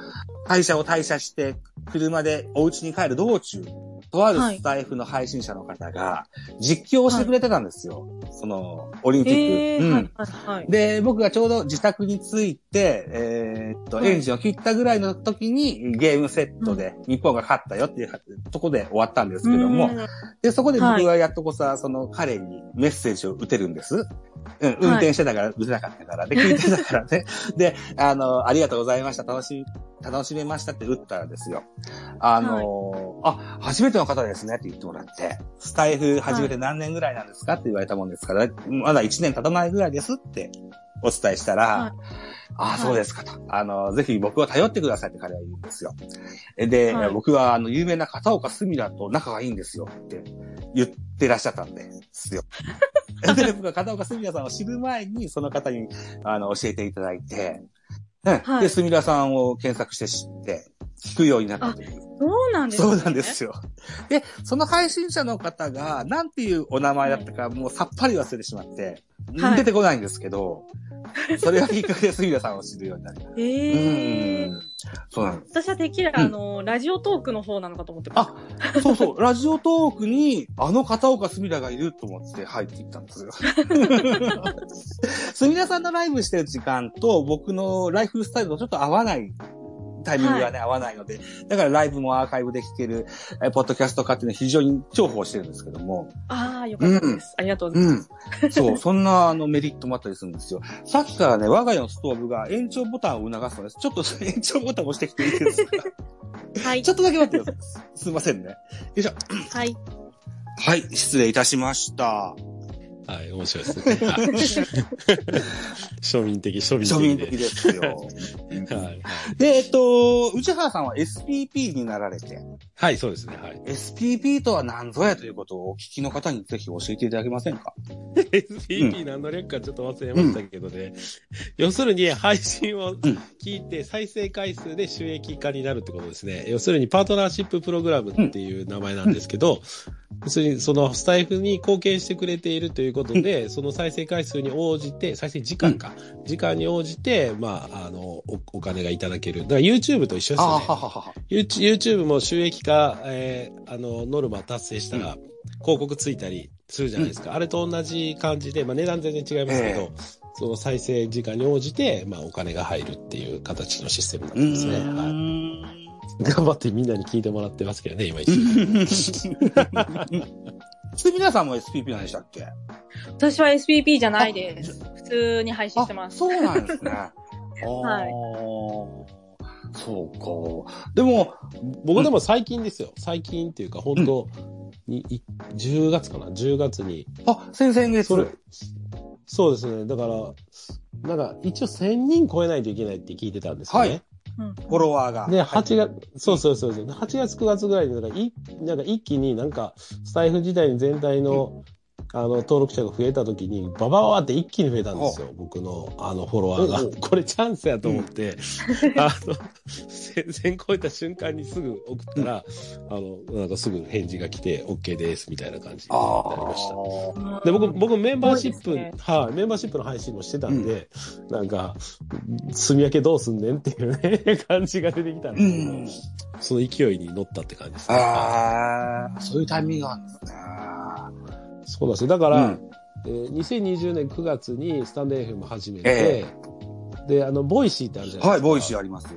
会社を退社して、車でお家に帰る道中、とあるスタイフの配信者の方が、実況をしてくれてたんですよ。その、オリンピック。ええうんはい。はい。はい。で、僕がちょうど自宅に着いて、えーっと、はいエンジンを切ったぐらいの時にゲームセットで日本が勝ったよっていうとこで終わったんですけども、うんで、そこで僕はやっとこさ、その彼にメッセージを打てるんです。うん、運転してたから打てなかったから。で、(laughs) 聞いてたからね。で、あの、ありがとうございました。楽し、楽しめましたって打ったらですよ。あの、あ、初めての方ですねって言ってもらって、スタイフ始めて何年ぐらいなんですかって言われたもんですから、まだ1年経たないぐらいですってお伝えしたら、はいああ、そうですかと。あの、ぜひ僕を頼ってくださいって彼は言うんですよ。で、はい僕は、あの、有名な片岡すみらと仲がいいんですよって言ってらっしゃったんですよ。(laughs) で、僕は片岡すみらさんを知る前に、その方に、あの、教えていただいて、うんはいで、すみらさんを検索して知って、聞くようになったという。そうなんですね。そうなんですよ。で、その配信者の方が、なんていうお名前だったか、もうさっぱり忘れてしまって、はい出てこないんですけど、それがきっかけで杉田さんを知るようになりました。ええうんそうなんです。私はてっきり、あの、ラジオトークの方なのかと思ってましあ、そうそう、(laughs) ラジオトークに、あの片岡すみらがいると思って入っていったんですよ。すみらさんのライブしてる時間と僕のライフスタイルとちょっと合わない。タイミングがね、合わないので。だからライブもアーカイブで聞ける、えポッドキャスト化っていうのは非常に重宝してるんですけども。た。ああ、よかったです。ありがとうございます。うん。そう、そんなあのメリットもあったりするんですよ。(laughs) さっきからね、我が家のストーブが延長ボタンを促すのです。ちょっと延長ボタンを押してきていいですかはいちょ。っとだけ待ってください。すいませんね。よいしょ。はい。はい、失礼いたしました。はい、面白いですね。はい庶民的、庶民的で。庶民的ですよ。はい、はい。で、えっと、内原さんは SPP になられて、はい、そうですね。はい。SPP とは何ぞやということをお聞きの方にぜひ教えていただけませんか？(laughs) SPP 何の略かちょっと忘れましたけどね。要するに配信を聞いて再生回数で収益化になるってことですね。要するにパートナーシッププログラムっていう名前なんですけど、要するにそのスタイフに貢献してくれているということで、その再生回数に応じて、再生時間か。時間に応じて、まあ、あの、おお金がいただける。だから YouTube と一緒ですね。はははは。YouTube も収益化、えーあの、ノルマ達成したら、広告ついたりするじゃないですか。あれと同じ感じで、まあ値段全然違いますけど、えその再生時間に応じて、まあお金が入るっていう形のシステムになっうてますね。ーはい。ん。頑張ってみんなに聞いてもらってますけどね、今一で、(laughs) 皆さんも SPP なんでしたっけ？私は SPP じゃないです。普通に配信してます。そうなんですね。(laughs) はいい。そうか。でも、僕でも最近ですよ。最近っていうか、本当に、い10月かな ?10 月に。あ、先々月。それ、そうですね。だから、なんか一応1000人超えないといけないって聞いてたんですよね。はいうんフォロワーが。で、はい8月、そうそうそうそう。8月、9月ぐらいに、なんか、い、なんか一気になんか、スタイフ時代に全体の、あの、登録者が増えた時に、ババババって一気に増えたんですよ。僕の、あの、フォロワーがおうおう。これチャンスやと思って、(laughs) あの、1000超えた瞬間にすぐ送ったら、あの、なんかすぐ返事が来て、OK です、みたいな感じになありました。あ。で、僕、僕メンバーシップ、ねはい、メンバーシップの配信もしてたんで、なんか、住み分けどうすんねんっていうね、感じが出てきたんでうすけど、ん。その勢いに乗ったって感じですね。ああ、そういうタイミングがあるんですね。そうなんですよ。だから、うんえー2020年9月にスタンド FM 始めて、えで、あの、ボイシーってあるじゃないですか。はい、ボイシーあります。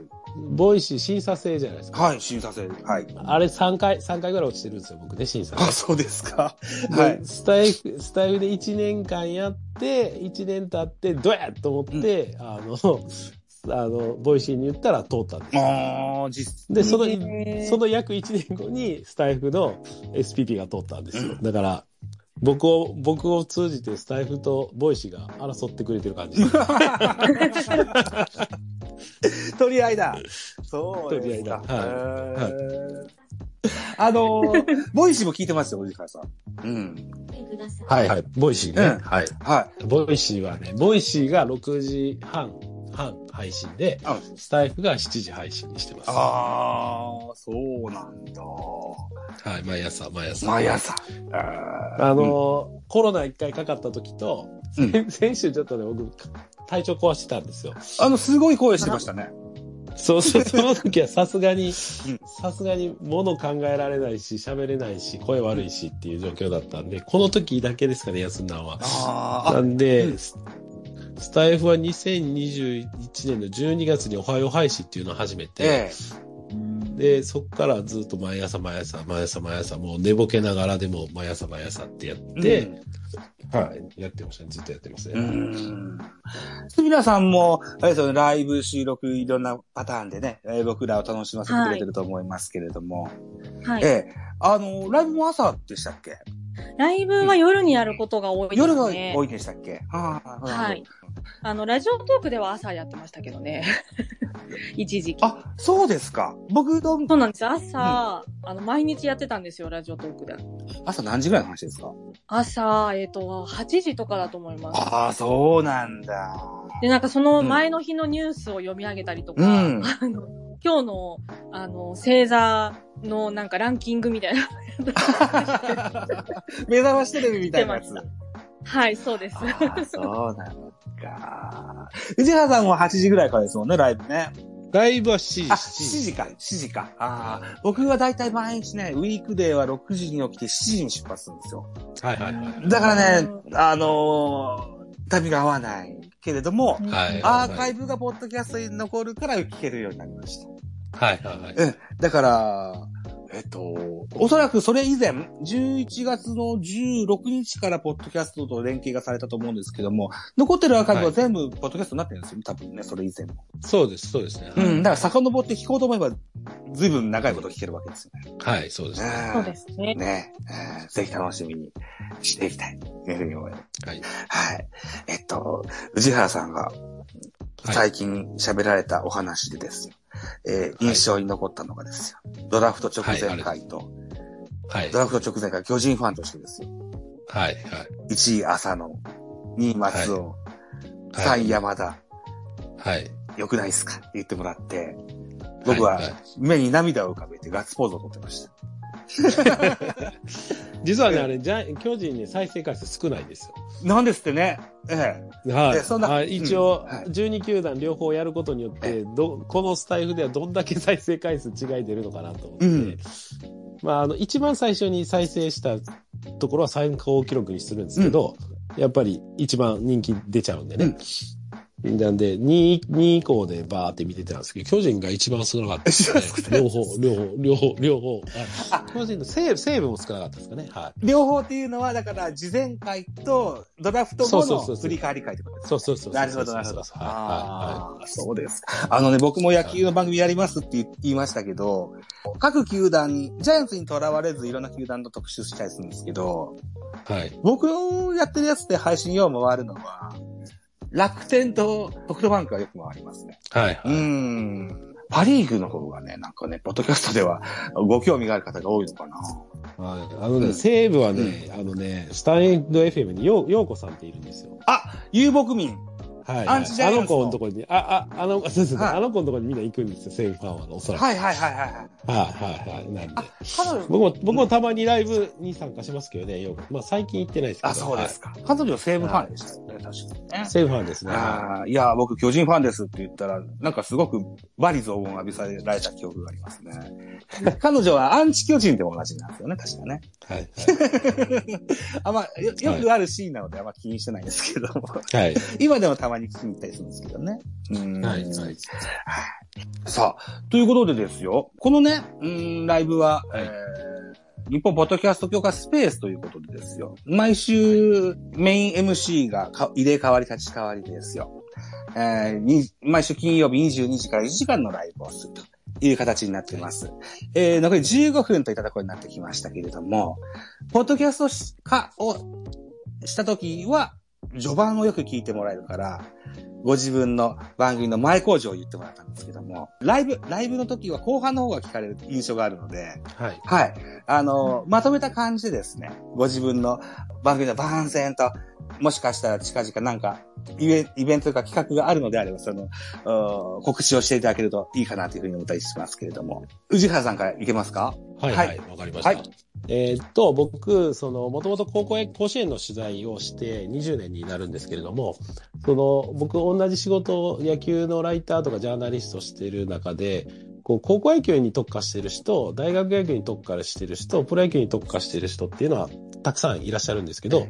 ボイシー審査制じゃないですか。はい、審査制。はい。あれ3回、3回ぐらい落ちてるんですよ、僕ね、審査で。(laughs) あ、そうですか。ではい。スタイフ、スタイフで1年間やって、1年経って、どうやと思って、あの、(laughs) あの、ボイシーに言ったら通ったんですよ。ああ、実で、その、その約1年後にスタイフの SPP が通ったんですよ。だから、僕を、僕を通じてスタイフとボイシーが争ってくれてる感じ。(laughs) 取り合いだ。そうですか。取り合いだはいへーあのー、ボイシーも聞いてますよ、おじかさん。うん。はいはい。ボイシーね。うんはい。はボイシーはね、ボイシーが6時半、半配信で、あスタイフが7時配信にしてます。ああ、そうなんだ。はい、毎朝、毎朝。毎朝。あのーコロナ一回かかった時と、うん先 (laughs) 先週ちょっとね、僕、体調壊してたんですよ。あの、すごい声してましたね。そうそう、(laughs) その時はさすがに、んさすがに物考えられないし、喋れないし、声悪いしっていう状況だったんで、この時だけですかね、休んだのは。あなんで、うんススタイフは2021年の12月におはよう配信っていうのを始めて、えで、そこからずっと毎朝毎朝、毎朝毎朝、もう寝ぼけながらでも毎朝毎朝ってやっえ。て、うんはい、やってましたね。ずっとやってますね。うん。杉田さんも、あれですよね、ライブ収録いろんなパターンでね、えー僕らを楽しませてくれてると思いますけれども、はい。ええ。あの、ライブも朝でしたっけ？ライブは夜にやることが多いですね。夜が多いでしたっけ？ああはい。あの、ラジオトークでは朝やってましたけどね。(laughs) 一時期。あ、そうですか。僕のそうなんですよ。朝、あの、毎日やってたんですよ、ラジオトークで。朝何時ぐらいの話ですか？朝、えっ、と、8時とかだと思います。ああ、そうなんだ。で、なんかその前の日のニュースを読み上げたりとか、うん (laughs) あの今日の、あの、星座のなんかランキングみたいな。(laughs) 目覚ましテレビみたいなやつ。はい、そうです。そうなのか。藤原さんも8時ぐらいからですもんね、ライブね。ライブは7時。あ、7時か、7時か。ああ、僕はだいたい毎日ね、ウィークデーは6時に起きて7時に出発するんですよ。はいはいはい。だからね、あのー旅が合わないけれども、はい。アーカイブがポッドキャストに残るから聞けるようになりました。はいはいはい。うん。だから、えっと、おそらくそれ以前、11月の16日からポッドキャストと連携がされたと思うんですけども、残ってるアーカイブは全部ポッドキャストになってるんですよ、多分ね、それ以前も。そうです、そうですね。うん、だから遡って聞こうと思えば、ずいぶん長いこと聞けるわけですよね。はい、そうですね。そうですね。ねえーぜひ楽しみにしていきたい。というふうに思います。はい。はい。えっと、宇治原さんがはい最近喋られたお話でですよ。えー印象に残ったのがですよ。ドラフト直前回と、はいド。ラフト直前回巨人ファンとしてですよ。はい。はい。1位浅野、2位松尾、はい3位山田、はい。良くないですか？って言ってもらって、僕はい目に涙を浮かべてガッツポーズを取ってました。(laughs) 実はね、あれ、じゃ、巨人ね、再生回数少ないですよ。なんですってね。えはい。えそんなあ一応、うんはい12球団両方やることによって、ど、このスタイルではどんだけ再生回数違い出るのかなと思って、うんまあ、あの、一番最初に再生したところは最高記録にするんですけど、やっぱり一番人気出ちゃうんでね。なんで、2、2以降でバーって見てたんですけど、巨人が一番少なかったですね。(laughs) 両方、両方、両方、両方。あ巨人の西武、西武も少なかったですかね。はえ両方っていうのは、だから、事前回とドラフト後のそうそうそうそう振り返り会ってことですい。そうそうそうそう。なるほど、なるほど。そうですか。あのね、僕も野球の番組やりますって言いましたけど、各球団に、ジャイアンツにとらわれずいろんな球団の特集したりするんですけど、い。はい。僕のやってるやつで配信よう回るのは、楽天とソフトバンクがよく回りますね。はい。はうーん。パリーグの方がね、なんかね、ポッドキャストではご興味がある方が多いのかな。はい。あのね、うん西武はね、あのね、スタンド FM によう、ようこさんっているんですよ。あ、遊牧民。はい、アンチジャイアンツのあの子のところに、あ、あ、あの、そうですね、はいあの子のところにみんな行くんですよ、西武ファンは、おそらく。はいはいはいはいはい。はい、はい、はい。なんであ。、彼女、僕も、僕もたまにライブに参加しますけどね、よく。まあ最近行ってないですけど。あ、そうですか。彼女西武ファンでしたよね、確かにねはい。。西武ファンですね。はああ、いや、僕巨人ファンですって言ったら、なんかすごくバリ雑言を浴びされた記憶がありますね。(laughs) 彼女はアンチ巨人でも同じなんですよね、確かね。い。はい。(laughs) あんま、よよくあるシーンなのであんま気にしてないんですけども。はい。今でもたまに聞きに行ったりするんですけどね。うんはい。はい。さあ、ということでですよ。このね、うん、ライブは、はいえー日本ポッドキャスト協会スペースということでですよ。毎週メイン MC がか入れ替わり立ち替わりですよ。えーに毎週金曜日22時から1時間のライブをするという形になっています。えー残り15分といったところになってきましたけれども、ポッドキャストし化をしたときは、序盤をよく聞いてもらえるから、ご自分の番組の前工場を言ってもらったんですけども、ライブ、ライブの時は後半の方が聞かれる印象があるので、はい。はい。あの、まとめた感じでですね、ご自分の番組の番宣と、もしかしたら近々なんか、イベイベントとか企画があるのであれば、その、うん告知をしていただけるといいかなというふうに思ったりしますけれども。宇治原さんからいけますか？はい、ははいい、わ、かりました。はいえーっと、僕、その、もともと高校へ、甲子園の取材をして20年になるんですけれども、その、僕、同じ仕事を、野球のライターとかジャーナリストしてる中で、こう、高校野球に特化してる人、大学野球に特化してる人、プロ野球に特化してる人っていうのは、たくさんいらっしゃるんですけど、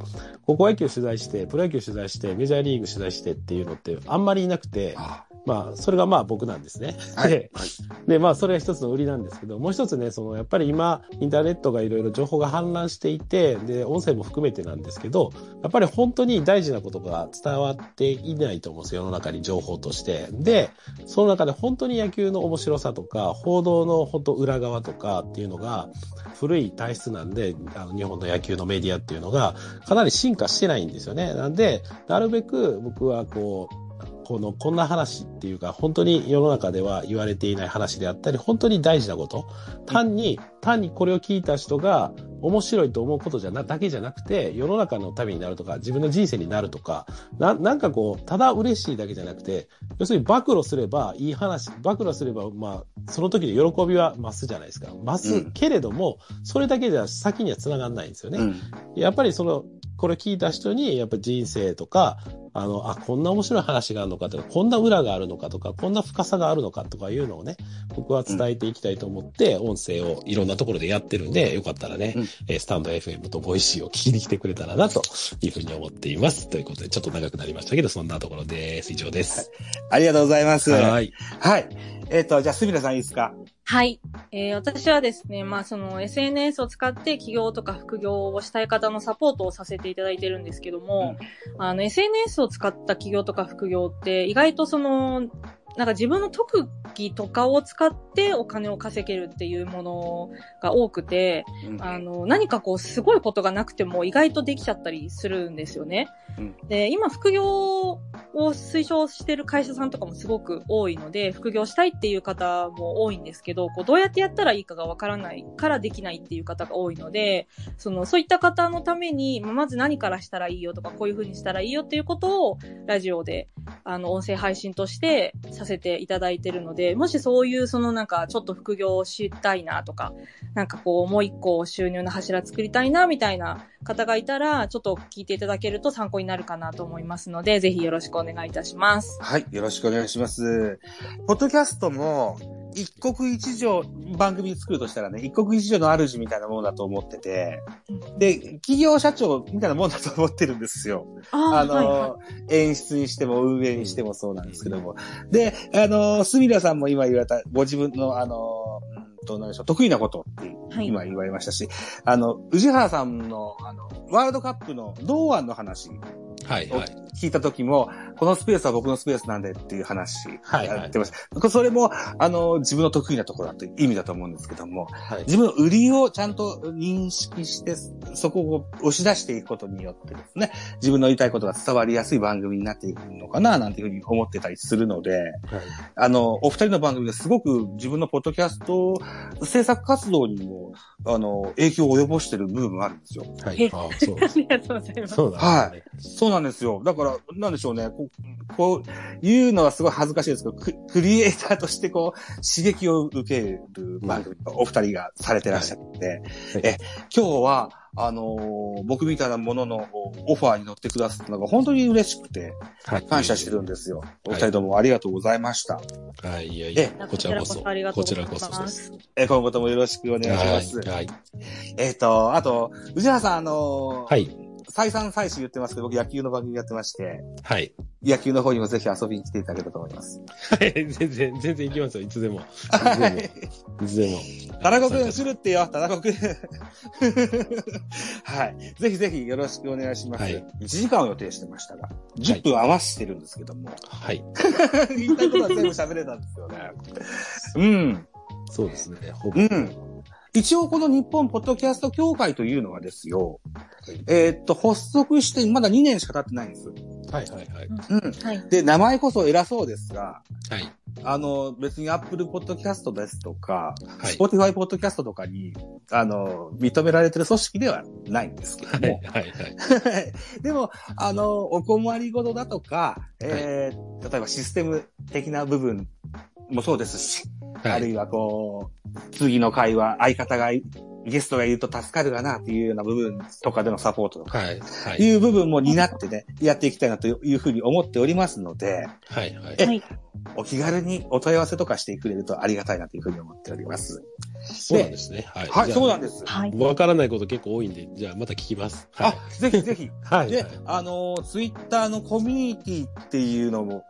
高校野球取材して、プロ野球取材して、メジャーリーグ取材してっていうのってあんまりいなくて、まあ、それがまあ僕なんですね。はいで、で、まあ、それが一つの売りなんですけど、もう一つね、その、やっぱり今、インターネットがいろいろ情報が氾濫していて、で、音声も含めてなんですけど、やっぱり本当に大事なことが伝わっていないと思うんですよ、世の中に情報として。で、その中で本当に野球の面白さとか、報道の本当裏側とかっていうのが、古い体質なんで、あの日本の野球のメディアっていうのが、かなり進化してないんですよね。なんで、なるべく僕はこう、この、こんな話っていうか、本当に世の中では言われていない話であったり、本当に大事なこと。単に、単にこれを聞いた人が面白いと思うことじゃな、だけじゃなくて、世の中のためになるとか、自分の人生になるとか、な、なんかこう、ただ嬉しいだけじゃなくて、要するに暴露すればいい話、暴露すれば、まあ、その時の喜びは増すじゃないですか。増すけれども、それだけでは先には繋がんないんですよね。うん。やっぱりその、これ聞いた人に、やっぱ人生とか、あの、あ、こんな面白い話があるのかとか、こんな裏があるのかとか、こんな深さがあるのかとかいうのをね、僕は伝えていきたいと思って、音声をいろんなところでやってるんで、よかったらね、うんえースタンド FM とボイシーを聞きに来てくれたらな、というふうに思っています。ということで、ちょっと長くなりましたけど、そんなところです。以上です。ありがとうございます。はい。はい。えっ、と、じゃあ、すみれさんいいですか？はい。えー私はですね、まあその SNS を使って起業とか副業をしたい方のサポートをさせていただいてるんですけども、あの SNS を使った起業とか副業って意外とその、なんか自分の特技とかを使ってお金を稼げるっていうものが多くて、うんあの、何かこうすごいことがなくても意外とできちゃったりするんですよね。うんで、今副業を推奨してる会社さんとかもすごく多いので、副業したいっていう方も多いんですけど、こうどうやってやったらいいかがわからないからできないっていう方が多いので、その、そういった方のために、まず何からしたらいいよとか、こういう風にしたらいいよっていうことを、ラジオで、あの、音声配信としてさせていただいてるので、もしそういう、そのなんか、ちょっと副業をしたいなとか、なんかこう、もう一個収入の柱作りたいな、みたいな方がいたら、ちょっと聞いていただけると参考になるかなと思いますので、ぜひよろしくお願いいたします。はい。よろしくお願いします。ポッドキャストも、一国一城、番組作るとしたらね、一国一城の主みたいなものだと思ってて、で、企業社長みたいなもんだと思ってるんですよ。あの、はいは演出にしても運営にしてもそうなんですけども。で、あの、すみらさんも今言われた、ご自分の、あの、うんと、何でしょう、得意なことってはい今言われましたし、あの、宇治原さんの、あの、ワールドカップの堂安の話はい、をはい。聞いた時も、このスペースは僕のスペースなんでっていう話はいはいやってました。それも、あの、自分の得意なところだという意味だと思うんですけども、はい。自分の売りをちゃんと認識して、そこを押し出していくことによってですね、自分の言いたいことが伝わりやすい番組になっていくのかな、なんていうふうに思ってたりするので、あの、お二人の番組ですごく自分のポッドキャスト制作活動にも、あの、影響を及ぼしてる部分があるんですよ。はい。えあそうい。(laughs) ありがとうございます。そうだ、はい。そうなんですよ。だから、なんでしょうね。こう、こう言うのはすごい恥ずかしいですけど、ククリエイターとしてこう、刺激を受ける番組をお二人がされてらっしゃって、え、今日は、あのー僕みたいなもののオファーに乗ってくださったのが本当に嬉しくて、はい。感謝してるんですよ。お二人ともありがとうございました。はい、いやいやえ、こちらこそ。こちらこそです。す。え、今後ともよろしくお願いします。はい。はい。えっ、と、あと、宇治原さん、あのーはい。再三再四言ってますけど、僕野球の番組やってまして、はい。野球の方にもぜひ遊びに来ていただけたらと思います。はい。全然、全然行きますよ。いつでも。いつでも。いつでも。田中くん、するってよ、田中くん。(laughs) はい。ぜひぜひよろしくお願いします。はい1時間を予定してましたが、10分合わせてるんですけども、はい。(laughs) 言いたいことは全部喋れたんですよね。うん。そうですね。ほぼ。うん。一応この日本ポッドキャスト協会というのはですよ、えーっと、発足してまだ2年しか経ってないんです。はいはいはい。うん。はい。で、名前こそ偉そうですが、はい。あの、別に Apple Podcast ですとか、はい Spotify Podcast とかに、あの、認められてる組織ではないんですけども。はい、はい。(laughs) でも、あの、お困りごとだとか、えー例えばシステム的な部分もそうですし、はい。あるいはこう、次の会話、相方がい、ゲストがいると助かるかなっていうような部分とかでのサポートとか、はい。はい。いう部分も担ってね、やっていきたいなというふうに思っておりますので、はい。はい。えはい。お気軽にお問い合わせとかしてくれるとありがたいなというふうに思っております。そうなんですね。はい。はい、そうなんでです。はい。わからないこと結構多いんで、じゃあまた聞きます。はあ、ぜひぜひ。い。(laughs) はい。で、あのツイッター Twitter のコミュニティっていうのも、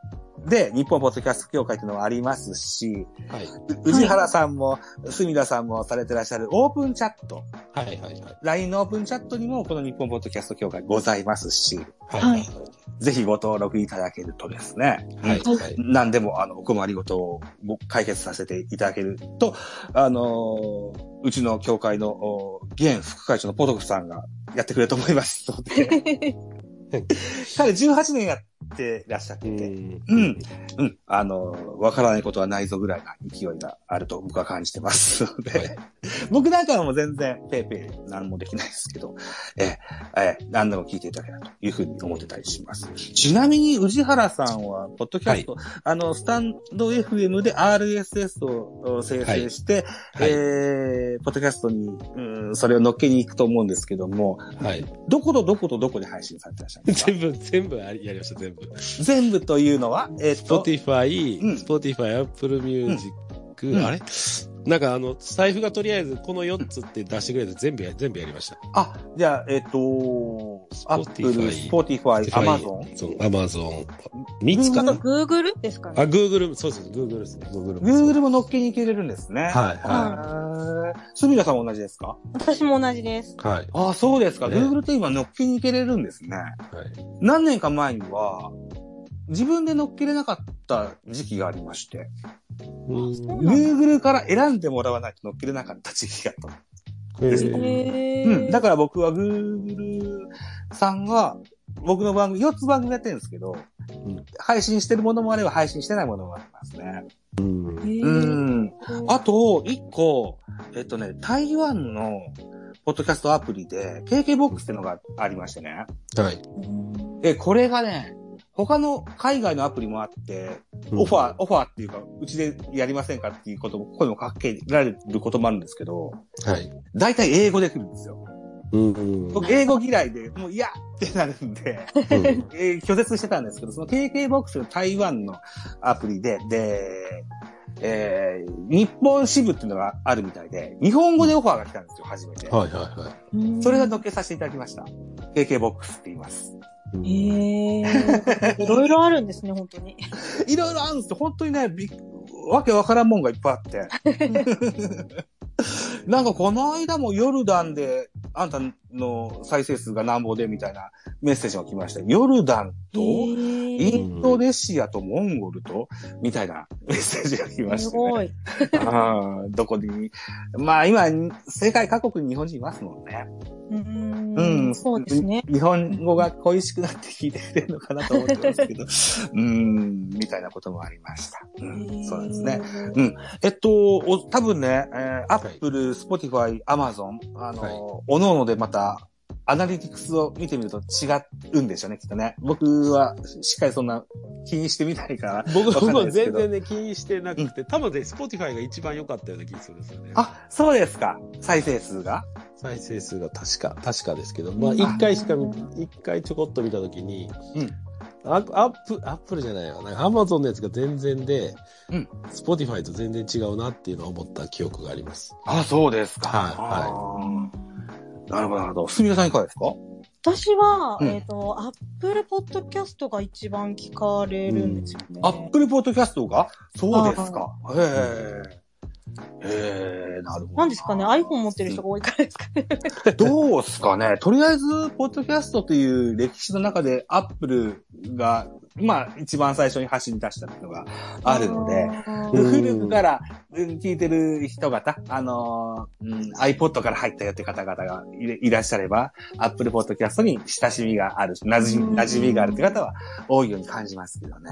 で、日本ポッドキャスト協会っていうのもありますし、はい。う宇治原さんも、隅田さんもされてらっしゃるオープンチャット、はい。はい。はい。LINE のオープンチャットにもこの日本ポッドキャスト協会ございますし、はい。はいぜひご登録いただけるとですね、はい。はいはい。何でも、あの、お困りごとをご解決させていただけると、あのーうちの協会の、お現副会長のポトフさんがやってくれると思いますので、(laughs) 彼18年やってらっしゃってて、うん。うん。うん。あの、わからないことはないぞぐらいな勢いがあると僕は感じてますので、はい (laughs) 僕なんかはもう全然ペーペー何もできないですけど、えー、えー何でも聞いていただけたらというふうに思ってたりします。ちなみに宇治原さんは、ポッドキャスト、あの、スタンド FM で RSS を生成して、はい。えー、ポッドキャストに、うん、それを乗っけに行くと思うんですけども、はい。どことどことどこで配信されてらっしゃるんですか？全部、全部やりました、全部。全部というのは、えっと、Spotify、うん Spotify、Apple Music、うんあれ？なんかあの、スタイフがとりあえずこの4つって出してくれて全部や、全部やりました。あ、じゃあ、えっ、と、アップル、Spotify スポティファイ、アマゾン。そう、Amazon。3つかなあと、Google ですかあ、ね。Google、そうそう、Google ですね。Google もそう。Google も乗っけに行けれるんですね。はい、ははい。すみれさんも同じですか？私も同じです。い。はい。ああ、そうですか。ね Google って今乗っけに行けれるんですね。はい。何年か前には、自分で乗っけれなかった時期がありまして、Google から選んでもらわないと乗っけれなかった時期があったの。ですえーへうん。だかから僕は Google さんが、僕の番組、4つ番組やってるんですけど、ん配信してるものもあれば配信してないものもありますね。うんううん。ん。あと、1個、えっとね、台湾のポッドキャストアプリで、KKBOX っていうのがありましてね。はい。え、これがね、他の海外のアプリもあって、オファー、オファーっていうか、うちでやりませんかっていうことも、声もかけられることもあるんですけど、はい。大体英語で来るんですよ。うんうん。僕、英語嫌いで、もう嫌ってなるんで、うんえー拒絶してたんですけど、その KKBOX の台湾のアプリで、で、えー、日本支部っていうのがあるみたいで、日本語でオファーが来たんですよ、初めて。はいはいはそれが乗っけさせていただきました。KKBOX って言います。い。へえ。(laughs) いろいろあるんですね、本当に。いろいろあるんですよ。本当にね、びっわけわからんもんがいっぱいあって。(laughs) なんかこの間もヨルダンで、あんたの再生数がなんぼでみたいなメッセージが来ました。ヨルダンと、イへンドネシアとモンゴルと、みたいなメッセージが来え。ますして、ね。ごい。(laughs) あーどこに、まあ今、世界各国に日本人いますもんね。ううんん。そうですね。日本語が恋しくなって聞いてくれるのかなと思ってますけど、(laughs) うん、みたいなこともありました。うん、そうなんですね。うん。えっと、お多分ね、えー、Apple、Spotify、Amazon、あの、はいおのおのでまた、アナリティクスを見てみると違うんでしょうね、きっとね。僕は、しっかりそんな気にしてみないから。(laughs) 僕わかんないもですけど全然ね、気にしてなくて、多分ね、Spotify が一番良かったような気がするんですよね。あ、そうですか。再生数が？再生数が確か、確かですけど、まあ一回しか見、一回ちょこっと見たときに、うん。アアップ、アップルじゃないわ。なんか Amazon のやつが全然で、うん。Spotify と全然違うなっていうのを思った記憶があります。あ、そうですか。はいはい。なるほど、なるほど。すみれさんいかがですか？私は、うんえっと、アップルポッドキャストが一番聞かれるんですよね。アップルポッドキャストが？そうですか。へえ。へえ、なるほど。なんですかね ?iPhone 持ってる人が多いからですかね。(laughs) どうすかね？とりあえず、ポッドキャストという歴史の中で、アップルがまあ、一番最初に走り出したのがあるので、あーうん古くからうん聞いてる人方、あのーうん iPod から入ったよって方々がいれいらっしゃれば、Apple Podcast に親しみがある、馴染み、うん馴染みがあるって方は多いように感じますけどね。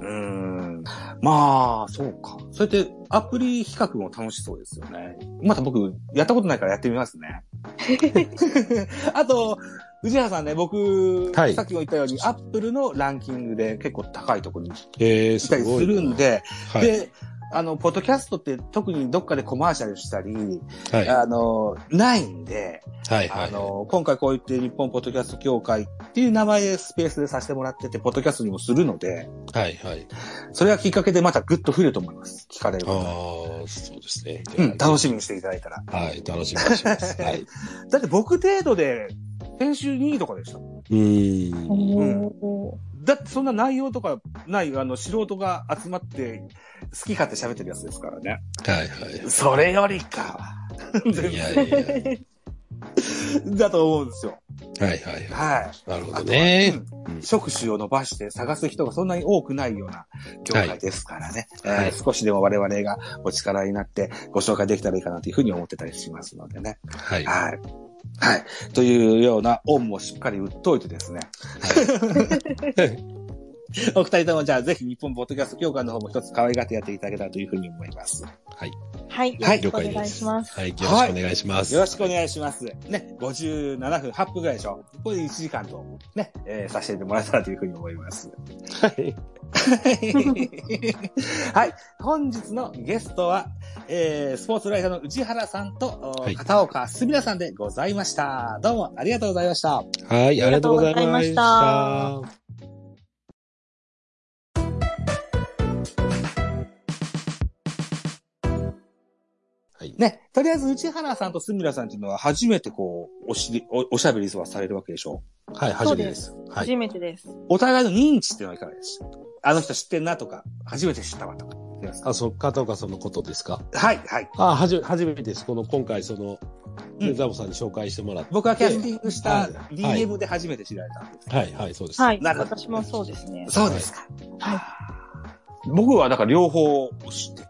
うん。まあ、そうか。そうやってアプリ比較も楽しそうですよね。また僕、やったことないからやってみますね。(laughs) あと、藤原さんね、僕、はいさっきも言ったように、アップルのランキングで結構高いところにえー、いたりするんで、はい。で、あの、ポッドキャストって特にどっかでコマーシャルしたり、はい。あの、ないんで、はい。はい。あの、今回こう言って日本ポッドキャスト協会っていう名前でスペースでさせてもらってて、ポッドキャストにもするので、はい。はい。それがきっかけでまたグッと増えると思います。聞かれるあ方あ、そうですね。うん、楽しみにしていただいたら。はい。楽しみにします。はい。(laughs) だって僕程度で、編集2位とかでしたもん。うーん。おだってそんな内容とかない、あの、素人が集まって、好き勝手喋ってるやつですからね。はい。はい。それよりかは。いやいやいや。(laughs) だと思うんですよ。はいはいははい。い。なるほどね。職種を伸ばして探す人がそんなに多くないような業界ですからね。はいえー少しでも我々がお力になってご紹介できたらいいかなというふうに思ってたりしますのでね。はい。はい。はい。というような恩もしっかり売っといてですね。(laughs) お二人ともじゃあぜひ日本ポッドキャスト協会の方も一つ可愛がってやっていただけたらというふうに思います。はい。はい。よはいろしくお願いします。はい。よろしくお願いします。よろしくお願いします。ね、57分、8分ぐらいでしょ。これで1時間と、ね、えーさせてもらえたらというふうに思います。はい。はい。本日のゲストは、えー、スポーツライターの内原さんと、おはい片岡すみらさんでございました。どうもありがとうございました。はい。ありがとうございましありがとうございましたはい。ね、とりあえず内原さんとすみらさんっていうのは初めてこう、おしり、おおしゃべりはされるわけでしょ？はい、初めてです。はい。初めてです。お互いの認知っていうのはいかがでしたあの人知ってんなとか、初めて知ったわとか。あ、そっかとかそのことですか？はい、はい。あ、はじめ、初めてです。この、今回その、うんザボさんに紹介してもらって。僕はキャスティングしたはい DM で初めて知られたんです。はい、はい、そうです。はい。なるほど私もそうですね。そうですか。はい。僕はだから両方知ってて、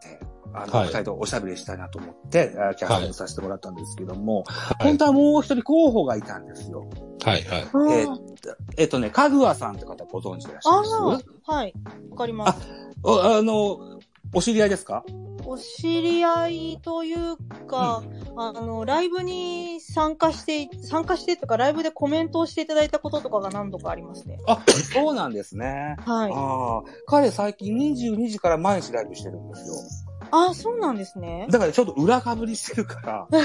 あの、はい二人とおしゃべりしたいなと思って、あキャスティングさせてもらったんですけども、はい本当はもう一人候補がいたんですよ。はい、はい。あーえーえっとね、かぐわさんって方ご存知でいらっしゃいます？あー、はい。わかります。おあの、お知り合いですか？お知り合いというか、あの、ライブに参加して、参加してとか、ライブでコメントをしていただいたこととかが何度かありますね。あ、そうなんですね。はい。ああ、彼最近22時から毎日ライブしてるんですよ。あ、そうなんですね。だからちょっと裏かぶりしてるから、誘い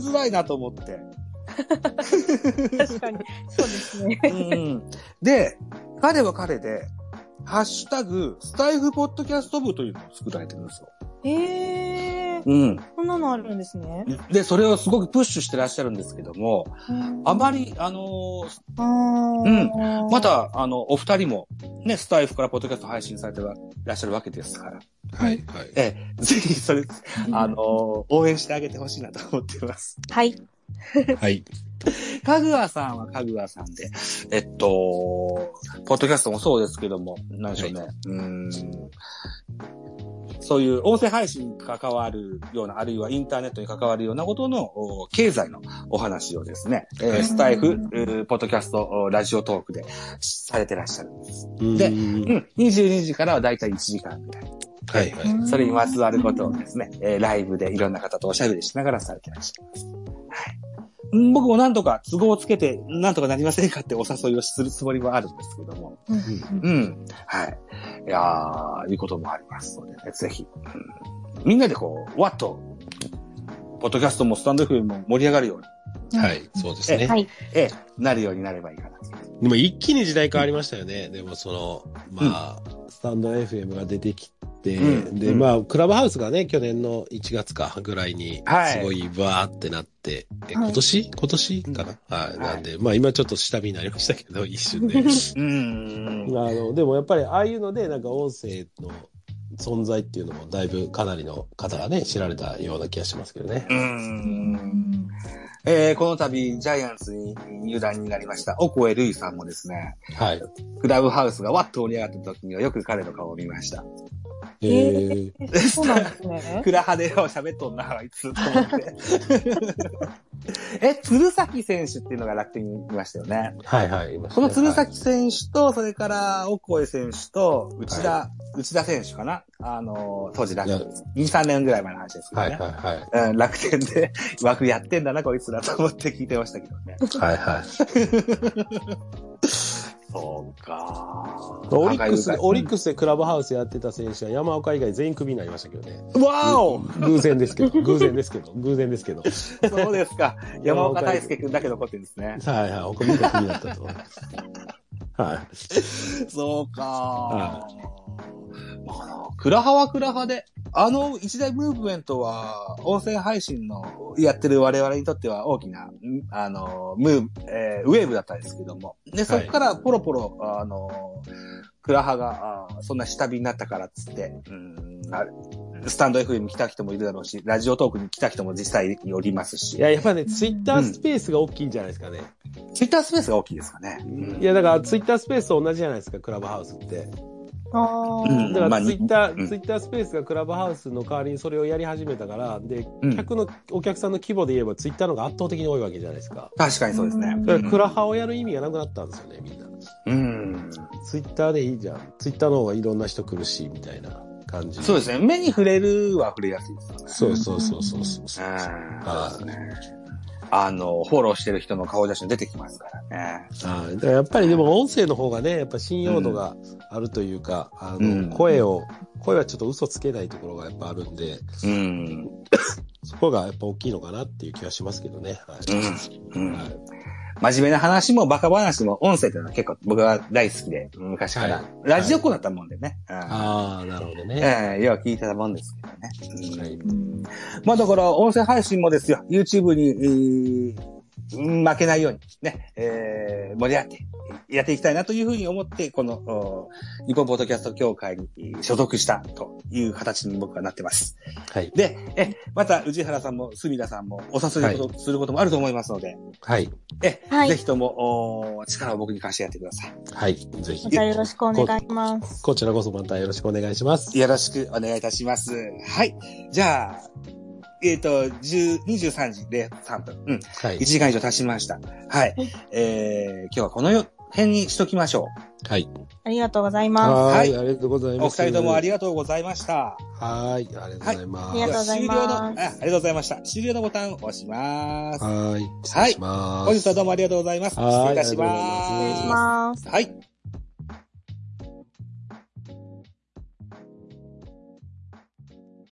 づらいなと思って。確かに。そうですね。(laughs) うん、で、彼は彼で、ハッシュタグ、スタイフポッドキャスト部というのを作られてるんですよ。へえー、うん。そんなのあるんですね。で、それをすごくプッシュしてらっしゃるんですけども、あまり、あのーうんま、た、あの、お二人も、ね、スタイフからポッドキャスト配信されてらっしゃるわけですから、はい、はい。ええ、ぜひ、それ、あのー応援してあげてほしいなと思ってます。はい。はい。かぐわさんはかぐわさんで、えっと、ポッドキャストもそうですけども、なんでしょうね。うーんそういう音声配信に関わるような、あるいはインターネットに関わるようなことのお経済のお話をですね、えーはいスタイフ、えーポッドキャスト、おラジオトークでされてらっしゃるんです。でうんうん、22時からはだいたい1時間ぐらい。はい、はい。それにまつわることをですね、えーライブでいろんな方とおしゃべりしながらされてらっしゃいます。はい。うん僕も何とか都合をつけて、何とかなりませんかってお誘いをするつもりはあるんですけども。うんうん。はい。いやー、いいこともありますのでね、ぜひ、うんみんなでこう、わっと、ポッドキャストもスタンド FM も盛り上がるように、はい、そうですね。はい。ええ、なるようになればいいかなと。でも一気に時代変わりましたよね。でもその、まあ、スタンド FM が出てきうんうんまあ、クラブハウスがね、去年の1月かぐらいに、はいすごいバーってなって、えはい今年？今年かな、はい。なんで、まあ今ちょっと下火になりましたけど、一瞬で。うー (laughs) ん。あの、でもやっぱりああいうので、なんか音声の存在っていうのもだいぶかなりの方がね、知られたような気がしますけどね。うーん。えー、この度、ジャイアンツに入団になりました、オコエルイさんもですね、はい。クラブハウスがわっと盛り上がった時にはよく彼の顔を見ました。えー、えそうなんですね。クラハでよ喋っとんな、あいつ、と思って。(laughs) え、鶴崎選手っていうのが楽天にいましたよね。はいはい。いましたこねの鶴崎選手と、それから、オコエ選手と、内田、内田選手かなあの、当時楽天、2、3年ぐらい前の話ですけどね。はいはいはい。うん、楽天で (laughs) 枠やってんだな、こいつらと思って聞いてましたけどね。はいはい。(laughs) そうかオリックス、オリッククスでクラブハウスやってた選手は山岡以外全員クビになりましたけどね。ス。わお偶然ですけど、偶然ですけど、偶然ですけど。そうですか。山岡大輔くんだけ残ってるんですね。はいはい。他みんなクビになったと思います。はい。そうかあなクラハはクラハで、あの一大ムーブメントは、音声配信のやってる我々にとっては大きな、んあの、ムーブ、えーウェーブだったんですけども。で、そこからポロポロ、あの、クラハが、あそんな下火になったからっつって、うんあスタンド FM に来た人もいるだろうし、ラジオトークに来た人も実際におりますしい、や、やっぱね、ツイッタースペースが大きいんじゃないですかね。ツイッタースペースが大きいですかね。いや、だからツイッタースペースと同じじゃないですか、クラブハウスって。あうんーだかまあらツイッター、うんツイッタースペースがクラブハウスの代わりにそれをやり始めたから、で、うん客の、お客さんの規模で言えばツイッターの方が圧倒的に多いわけじゃないですか。確かにそうですね。うんだからクラハをやる意味がなくなったんですよね、みんな。うん。ツイッターでいいじゃん。ツイッターの方がいろんな人来るし、みたいな感じ。そうですね。目に触れるは触れやすいですよね。そうそうそうそうそうそう。うんあね。あの、フォローしてる人の顔写真出てきますからね。はい。だからやっぱりでも音声の方がね、やっぱ信用度があるというか、あの、うん声を、声はちょっと嘘つけないところがやっぱあるんで、うん。そこがやっぱ大きいのかなっていう気はしますけどね。はい。うん。はい真面目な話もバカ話も音声というのは結構僕は大好きで、昔から。はいラジオ子だったもんでね。うんああ、なるほどね。ええよう聞いてたもんですけどね。うんはいうんまあだから、音声配信もですよ、YouTube に、えーうん負けないように、ね、えー盛り上がってやっていきたいなというふうに思って、この、お日本ポッドキャスト協会にえー所属したという形に僕はなってます。はい。で、え、また、宇治原さんも、隅田さんも、お誘いことすることもあると思いますので、はい。え、はいぜひとも、お力を僕に貸してやってください。はい。ぜひま。たよろしくお願いします。こちらこそまたよろしくお願いします。よろしくお願いいたします。はい。じゃあ、えっ、と、10 23時03分。うん。はい1。時間以上経ちました。はい。えー、今日はこの辺にしときましょはい。ありがとうございまはいはい。ありがとうございおます。二人ともありががとうございました。はい。ありがとうございます。ありがとうございます終了の、あありがとうございました。終了のボタンを押します。はい。失礼します。本日はどうもありがとうございます。失はい礼いたしありがとうございす。失礼しまますす。。はい。